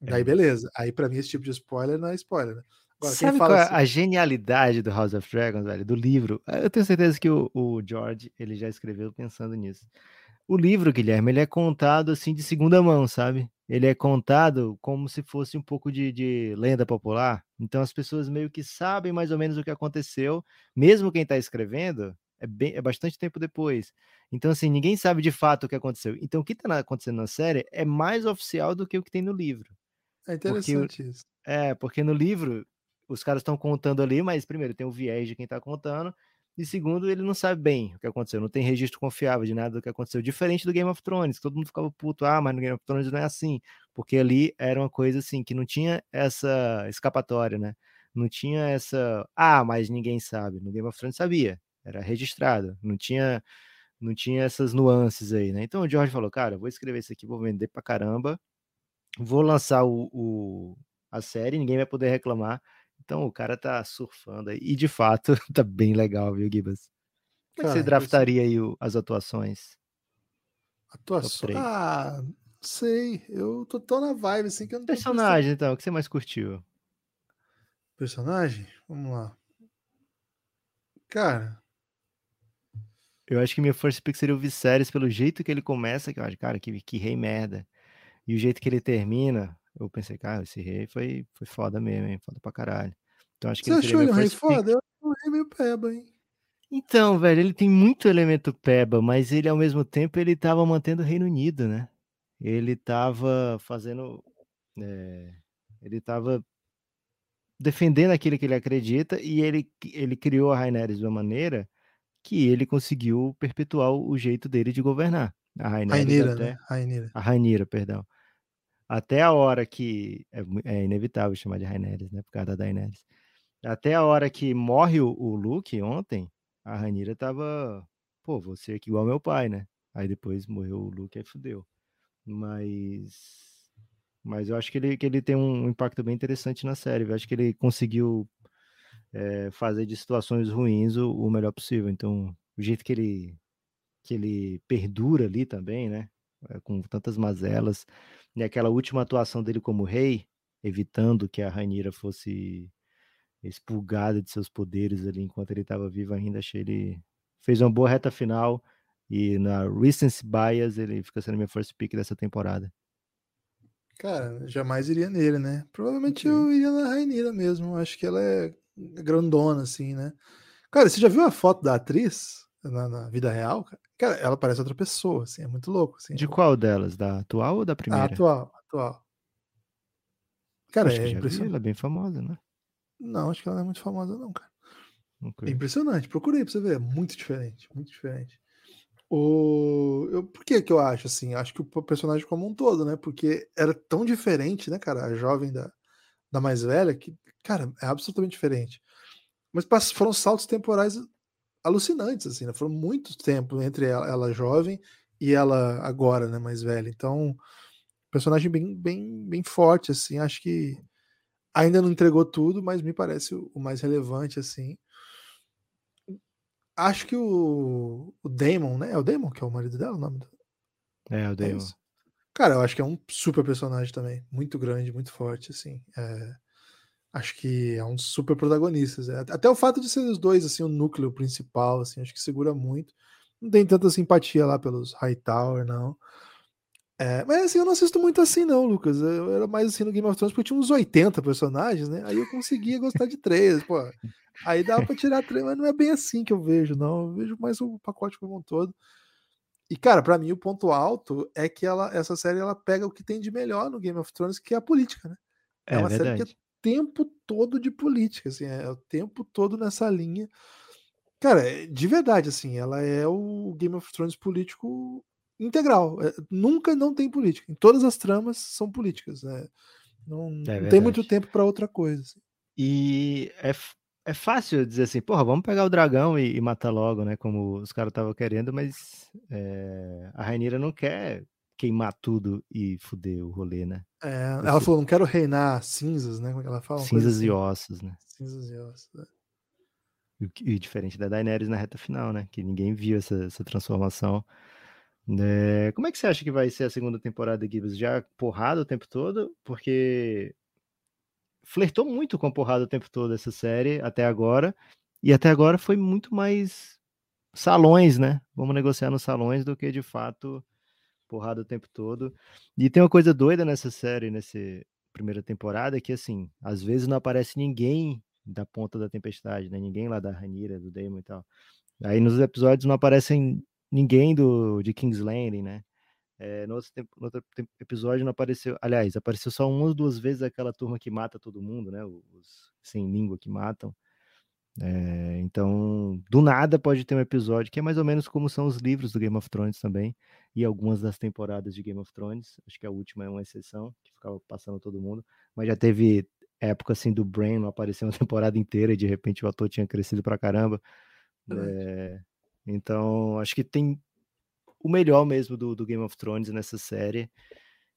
Daí é. beleza. Aí para mim esse tipo de spoiler não é spoiler, né? Agora, Sabe qual é assim... a genialidade do House of Dragons, velho? Do livro? Eu tenho certeza que o, o, George ele já escreveu pensando nisso. O livro, Guilherme, ele é contado assim de segunda mão, sabe? Ele é contado como se fosse um pouco de, de lenda popular. Então as pessoas meio que sabem mais ou menos o que aconteceu, mesmo quem está escrevendo, é, bem, é bastante tempo depois. Então, assim, ninguém sabe de fato o que aconteceu. Então, o que está acontecendo na série é mais oficial do que o que tem no livro. É interessante porque, isso. É, porque no livro os caras estão contando ali, mas primeiro tem o viés de quem está contando, e segundo, ele não sabe bem o que aconteceu, não tem registro confiável de nada do que aconteceu, diferente do Game of Thrones, que todo mundo ficava puto, ah, mas no Game of Thrones não é assim, porque ali era uma coisa assim, que não tinha essa escapatória, né? Não tinha essa, ah, mas ninguém sabe. No Game of Thrones sabia, era registrado, não tinha não tinha essas nuances aí, né? Então o George falou, cara, vou escrever isso aqui, vou vender pra caramba, vou lançar o, o a série, ninguém vai poder reclamar, então o cara tá surfando aí. E de fato tá bem legal, viu, Gibas? Como é que você draftaria aí o, as atuações? Atuações? Ah, sei. Eu tô tão na vibe assim que eu não Personagem, pensando. então, o que você mais curtiu? Personagem? Vamos lá. Cara. Eu acho que minha first pick seria o Viserys pelo jeito que ele começa, que eu acho, cara, que, que rei merda. E o jeito que ele termina, eu pensei, cara, esse rei foi, foi foda mesmo, hein? Foda pra caralho. Então acho que Você achou ele um rei foda? Eu acho um rei meio peba, hein? Então, velho, ele tem muito elemento peba, mas ele ao mesmo tempo ele tava mantendo o Reino Unido, né? Ele tava fazendo. É, ele tava defendendo aquilo que ele acredita e ele, ele criou a Raineris de uma maneira que ele conseguiu perpetuar o jeito dele de governar. A Rainira, até, né? Rainira. A Rainira, perdão até a hora que. É, é, inevitável chamar de Raineris, né? Por causa da Daenerys. Até a hora que morre o, o Luke ontem, a Ranira tava. Pô, você aqui igual meu pai, né? Aí depois morreu o Luke e fudeu. Mas. Mas eu acho que ele, que ele tem um impacto bem interessante na série. Eu acho que ele conseguiu é, fazer de situações ruins o, o melhor possível. Então, o jeito que ele, que ele perdura ali também, né? É, com tantas mazelas. E aquela última atuação dele como rei, evitando que a Rainira fosse expulgada de seus poderes ali enquanto ele estava vivo ainda, achei ele fez uma boa reta final e na recency bias ele fica sendo minha first pick dessa temporada. Cara, jamais iria nele, né? Provavelmente eu iria na Rainira mesmo. Acho que ela é grandona, assim, né? Cara, você já viu a foto da atriz na, na vida real? Cara? Ela parece outra pessoa, assim, é muito louco. Assim. De qual delas? Da atual ou da primeira? Atual, atual. Cara, acho é impressionante. Ela é bem famosa, né? Não, acho que ela não é muito famosa, não, cara. Okay. É impressionante. Procurei pra você ver. É muito diferente, muito diferente. O... Eu, por que que eu acho assim? Acho que o personagem como um todo, né? Porque era tão diferente, né, cara? A jovem da, da mais velha, que, cara, é absolutamente diferente. Mas foram saltos temporais alucinantes, assim, né? Foram muito tempo entre ela, ela, jovem e ela agora, né, mais velha. Então, personagem bem, bem, bem forte, assim. Acho que ainda não entregou tudo, mas me parece o, o mais relevante, assim. Acho que o, o Damon, né? É o Damon que é o marido dela, o nome do... É, o Damon. É Cara, eu acho que é um super personagem também. Muito grande, muito forte, assim. É acho que é um super protagonistas. É. Até o fato de serem os dois, assim, o núcleo principal, assim, acho que segura muito. Não tem tanta simpatia lá pelos Hightower, não. É, mas assim, eu não assisto muito assim, não, Lucas. Eu era mais assim no Game of Thrones porque tinha uns 80 personagens, né? Aí eu conseguia gostar de três, pô. Aí dá pra tirar três, mas não é bem assim que eu vejo, não. Eu vejo mais o pacote como um todo. E, cara, para mim o ponto alto é que ela, essa série ela pega o que tem de melhor no Game of Thrones, que é a política, né? É, é uma verdade. série que é tempo todo de política, assim, é o tempo todo nessa linha. Cara, é, de verdade, assim, ela é o Game of Thrones político integral. É, nunca não tem política. Em todas as tramas são políticas. Né? Não, é não tem muito tempo para outra coisa. Assim. E é, é fácil dizer assim, porra, vamos pegar o dragão e, e matar logo, né? Como os caras estavam querendo, mas é, a Rainira não quer queimar tudo e fuder o rolê, né? É, ela falou, não quero reinar cinzas, né? Como ela fala? Cinzas assim. e ossos, né? Cinzas e ossos, né? E, e, diferente da Daenerys na reta final, né? Que ninguém viu essa, essa transformação. É, como é que você acha que vai ser a segunda temporada de Gibbs? Já porrada o tempo todo? Porque flertou muito com porrada o tempo todo essa série até agora. E até agora foi muito mais salões, né? Vamos negociar nos salões do que de fato porrada o tempo todo. E tem uma coisa doida nessa série, nessa primeira temporada, que assim, às vezes não aparece ninguém da ponta da tempestade, né? Ninguém lá da Ranira, do Daemon e tal. Aí nos episódios não aparecem ninguém do de King's Landing, né? É, no, outro tempo, no, outro episódio não apareceu. Aliás, apareceu só uma ou duas vezes aquela turma que mata todo mundo, né? Os sem língua que matam. É, então, do nada pode ter um episódio que é mais ou menos como são os livros do Game of Thrones também, e algumas das temporadas de Game of Thrones. Acho que a última é uma exceção, que ficava passando todo mundo, mas já teve época assim do Brain não aparecer uma temporada inteira e de repente o ator tinha crescido pra caramba. É, então, acho que tem o melhor mesmo do, do, Game of Thrones nessa série.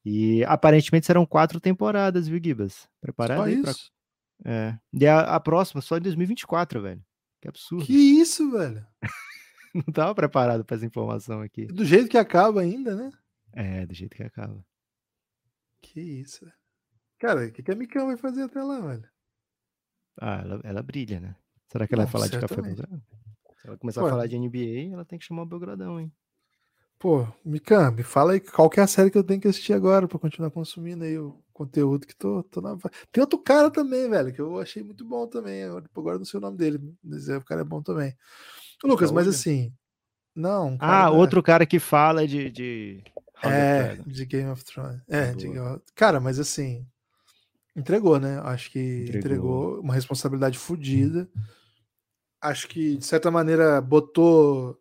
E aparentemente serão quatro temporadas, viu, Gibas? Preparado só aí isso? Pra... É. E a, a, próxima só em 2024, velho. Que absurdo. Que isso, velho? Não tava preparado para essa informação aqui. Do jeito que acaba ainda, né? É, do jeito que acaba. Que isso. Cara, o que, que a Mika vai fazer até lá, velho? Ah, ela, ela brilha, né? Será que ela Não, vai falar certamente. de café Se ela começar Pô, a falar de NBA, ela tem que chamar o Belgradão, hein? Pô, Mika, me fala aí qual que é a série que eu tenho que assistir agora pra continuar consumindo aí o conteúdo que tô, tô na. Tem outro cara também, velho, que eu achei muito bom também. Agora não sei o nome dele, mas é, o cara é bom também. Lucas, mas assim. Não. ah, outro cara que fala de. de... É, de Game of Thrones. É, de... cara, mas assim. Entregou, né? Acho que entregou, entregou uma responsabilidade fodida. Acho que, de certa maneira, botou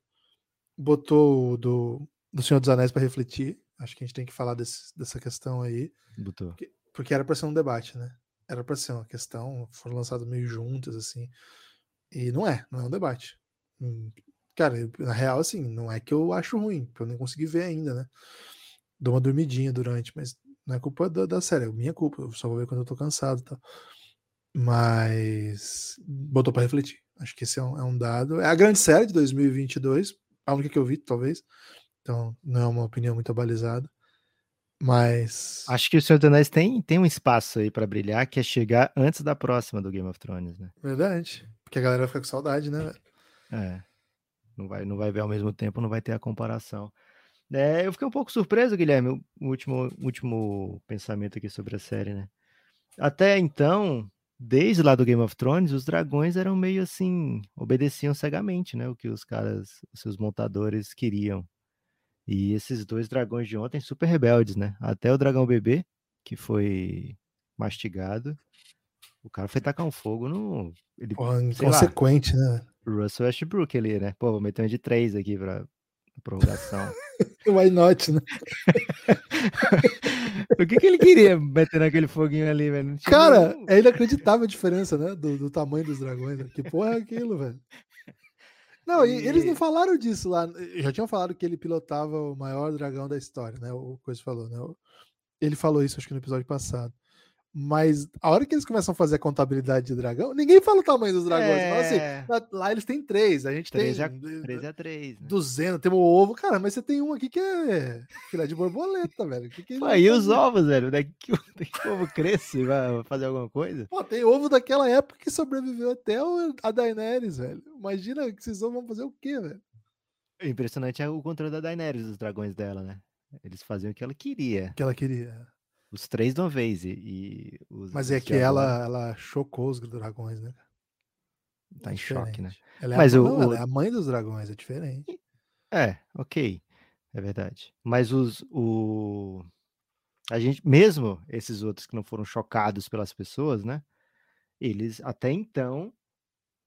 botou do, do Senhor dos Anéis para refletir. Acho que a gente tem que falar desse, dessa questão aí. Botou. Porque, porque era para ser um debate, né? Era para ser uma questão, foram lançadas meio juntas, assim. E não é, não é um debate. Hum, cara, na real, assim, não é que eu acho ruim, porque eu nem consegui ver ainda, né? Dou uma dormidinha durante, mas não é culpa da, da série, é minha culpa. Eu só vou ver quando eu tô cansado e tá? tal. Mas botou para refletir. Acho que esse é um, é um, dado. É a grande série de 2022, a única que eu vi, talvez. Então, não é uma opinião muito abalizada. Mas. Acho que o Senhor dos Anéis tem, tem um espaço aí para brilhar, que é chegar antes da próxima do Game of Thrones, né? Verdade. Porque a galera fica com saudade, né? É. Não vai, não vai ver ao mesmo tempo, não vai ter a comparação. É, eu fiquei um pouco surpreso, Guilherme, o último, último pensamento aqui sobre a série, né? Até então, desde lá do Game of Thrones, os dragões eram meio assim, obedeciam cegamente, né? O que os caras, os seus montadores queriam. E esses dois dragões de ontem, super rebeldes, né? Até o dragão bebê, que foi mastigado, o cara foi tacar um fogo no. Ele, Porra, inconsequente, lá, né? Russell Westbrook ali, né? Pô, vou meter um de três aqui pra prorrogação. Why not, né? o que, que ele queria meter naquele foguinho ali, velho? Cara, nenhum... é inacreditável a diferença, né? Do, do tamanho dos dragões. Né? Que porra é aquilo, velho? Não, e... eles não falaram disso lá. Já tinham falado que ele pilotava o maior dragão da história, né? O Coisa falou, né? Ele falou isso, acho que no episódio passado. Mas a hora que eles começam a fazer a contabilidade de dragão, ninguém fala o tamanho dos dragões. Assim, é... Assim, lá eles têm três, a gente três tem. A, três a três. Né? 200, temos o ovo. Cara, mas você tem um aqui que é filé de borboleta, velho. Que que Pô, e os ovos, velho? Daqui que, o ovo cresce vai fazer alguma coisa? Pô, tem ovo daquela época que sobreviveu até a Daenerys, velho. Imagina que esses ovos vão fazer o quê, velho? O impressionante é o controle da Daenerys, dos dragões dela, né? Eles faziam o que ela queria. Que ela queria. Os três de uma vez. E, e os, Mas é que ela, ela chocou os dragões, né? tá É em choque, né? diferente. Ela é, Mas a, o- não, o- é a mãe dos dragões, é diferente. É, ok. É verdade. Mas os. O... A gente, mesmo esses outros que não foram chocados pelas pessoas, né? Eles, até então,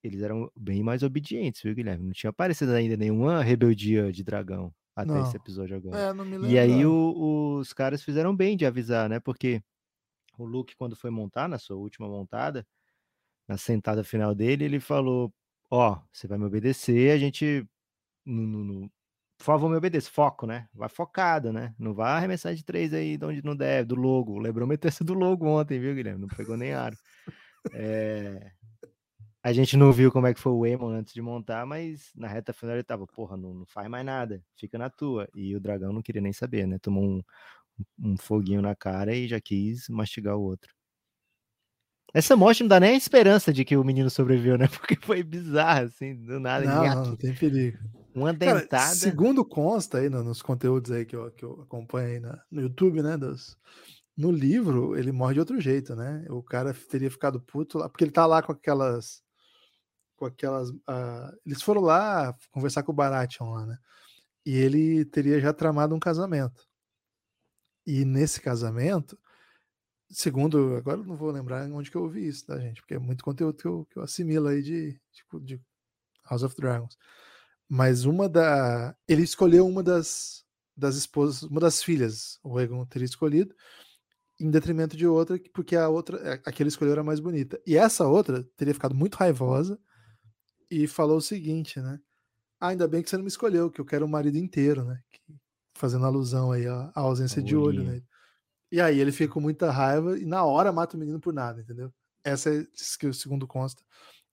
eles eram bem mais obedientes, viu, Guilherme? Não tinha aparecido ainda nenhuma rebeldia de dragão até Não. esse episódio agora. É, não me lembro. E aí o- os caras fizeram bem de avisar, né? Porque o Luke, quando foi montar na sua última montada, na sentada final dele, ele falou: Ó, você vai me obedecer, a gente. no- no- no- Por favor, me obedeça. Foco, né? Vai focado, né? Não vai arremessar de três aí de onde não deve, do logo. O Lebron meteu esse do logo ontem, viu, Guilherme? Não pegou nem aro. É, A gente não viu como é que foi o Emon antes de montar, mas na reta final ele tava, porra, não, não faz mais nada, fica na tua. E o dragão não queria nem saber, né? Tomou um, um foguinho na cara e já quis mastigar o outro. Essa morte não dá nem a esperança de que o menino sobreviveu, né? Porque foi bizarro, assim, do nada. Não, não, não tem perigo. uma Cara, dentada. segundo consta aí no- nos conteúdos aí que eu, que eu acompanho aí na- no YouTube, né? dos- no livro, ele morre de outro jeito, né? O cara teria ficado puto lá, porque ele tá lá com aquelas. Com aquelas. ah, eles foram lá conversar com o Baratheon lá, né? E ele teria já tramado um casamento. E nesse casamento, segundo. Agora eu não vou lembrar onde que eu ouvi isso, tá, gente? Porque é muito conteúdo que eu, que eu assimilo aí de, tipo, de House of Dragons. Mas uma da. Ele escolheu uma das, das esposas, uma das filhas, o Egon teria escolhido, em detrimento de outra, que- porque a outra, a- a que ele escolheu era mais bonita. E essa outra teria ficado muito raivosa e falou o seguinte, né? "Ah, ainda bem que você não me escolheu, que eu quero o marido inteiro, né? Que- fazendo alusão aí à, ausência O de olho, né? E aí ele fica com muita raiva e na hora mata o menino por nada, entendeu? Essa é, que o segundo consta,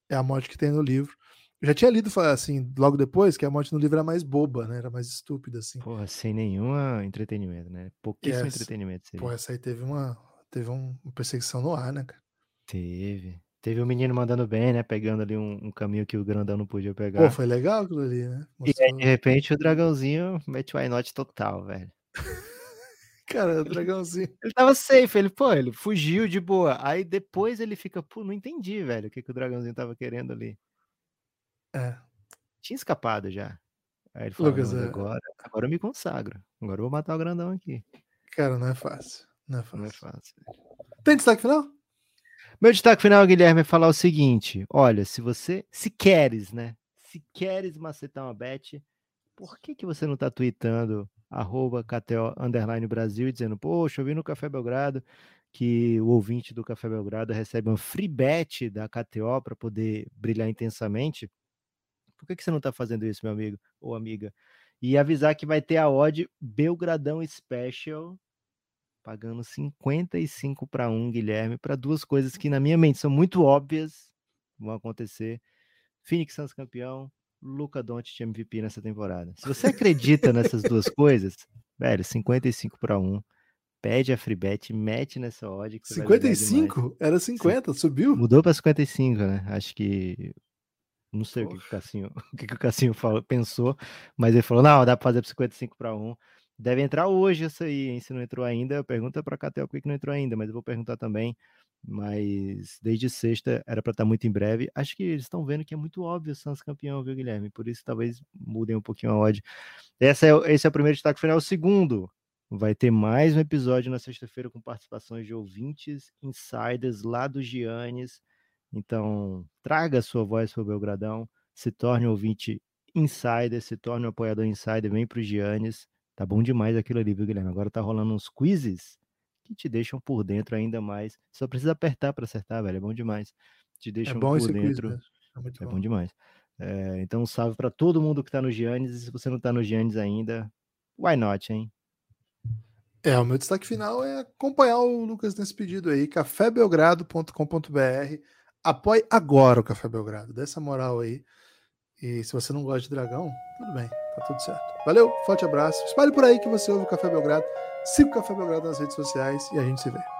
é a morte que tem no livro. Eu já tinha lido assim, logo depois, que a morte no livro era mais boba, né? Era mais estúpida, assim. Porra, sem nenhum entretenimento, né? Pouquíssimo Yes. entretenimento. seria. Pô, essa aí teve uma, teve um- uma perseguição no ar, né, cara? Teve. Teve um menino mandando bem, né? Pegando ali um, um caminho que o grandão não podia pegar. Pô, foi legal aquilo ali, né? E aí, Mostrou- de repente, o dragãozinho mete o why not total, velho. Cara, o dragãozinho. Ele tava safe, ele, pô, ele fugiu de boa. Aí depois ele fica, pô, não entendi, velho, o que, que o dragãozinho tava querendo ali. É. Tinha escapado já. Aí ele falou, Lucas, "Não, mas é- agora, agora eu me consagro. Agora eu vou matar o grandão aqui. Cara, não é fácil. Não é Não é fácil. fácil. Tem destaque final? Meu destaque final, Guilherme, é falar o seguinte: olha, se você, se queres, né? Se queres macetar uma bet, por que, que você não tá tweetando arroba KTO underline Brasil e dizendo, poxa, eu vi no Café Belgrado que o ouvinte do Café Belgrado recebe uma free bet da KTO para poder brilhar intensamente? Por que, que você não tá fazendo isso, meu amigo ou amiga? E avisar que vai ter a odd Belgradão Special pagando 55 para 1, Guilherme, para duas coisas que na minha mente são muito óbvias vão acontecer. Phoenix Suns campeão, Luca Doncic MVP nessa temporada. Se você acredita nessas duas coisas, velho, 55 para 1, pede a free bet, mete nessa odd que você vai brilhar demais. 55? Era 50, subiu? Mudou para 55, né? Acho que não sei o que, o. Cassinho, o que, que o Cassinho falou, pensou, mas ele falou: "Não, dá para fazer para 55 para 1". Deve entrar hoje essa aí, hein? Se não entrou ainda, pergunta para a Catel que não entrou ainda, mas eu vou perguntar também. Mas desde sexta era para estar muito em breve. Acho que eles estão vendo que é muito óbvio o Santos campeão, viu, Guilherme? Por isso talvez mudem um pouquinho a odd. Essa é, esse é o primeiro destaque final. O segundo, vai ter mais um episódio na sexta-feira com participações de ouvintes, insiders lá do Giannis. Então, traga sua voz para o Belgradão, se torne um ouvinte insider, se torne um apoiador insider, vem para o Giannis. Tá bom demais aquilo ali, viu, Guilherme? Agora tá rolando uns quizzes que te deixam por dentro ainda mais. Só precisa apertar para acertar, velho. É bom demais. Te É deixam bom por esse quiz dentro. mesmo. É É bom. bom demais. É, então, um salve para todo mundo que tá no Giannis. E se você não tá no Giannis ainda, why not, hein? É, o meu destaque final é acompanhar o Lucas nesse pedido aí, cafébelgrado.com.br. Apoie agora o Café Belgrado, dê essa moral aí. E se você não gosta de dragão, tudo bem, tá tudo certo. Valeu, forte abraço. Espalhe por aí que você ouve o Café Belgrado. Siga o Café Belgrado nas redes sociais e a gente se vê.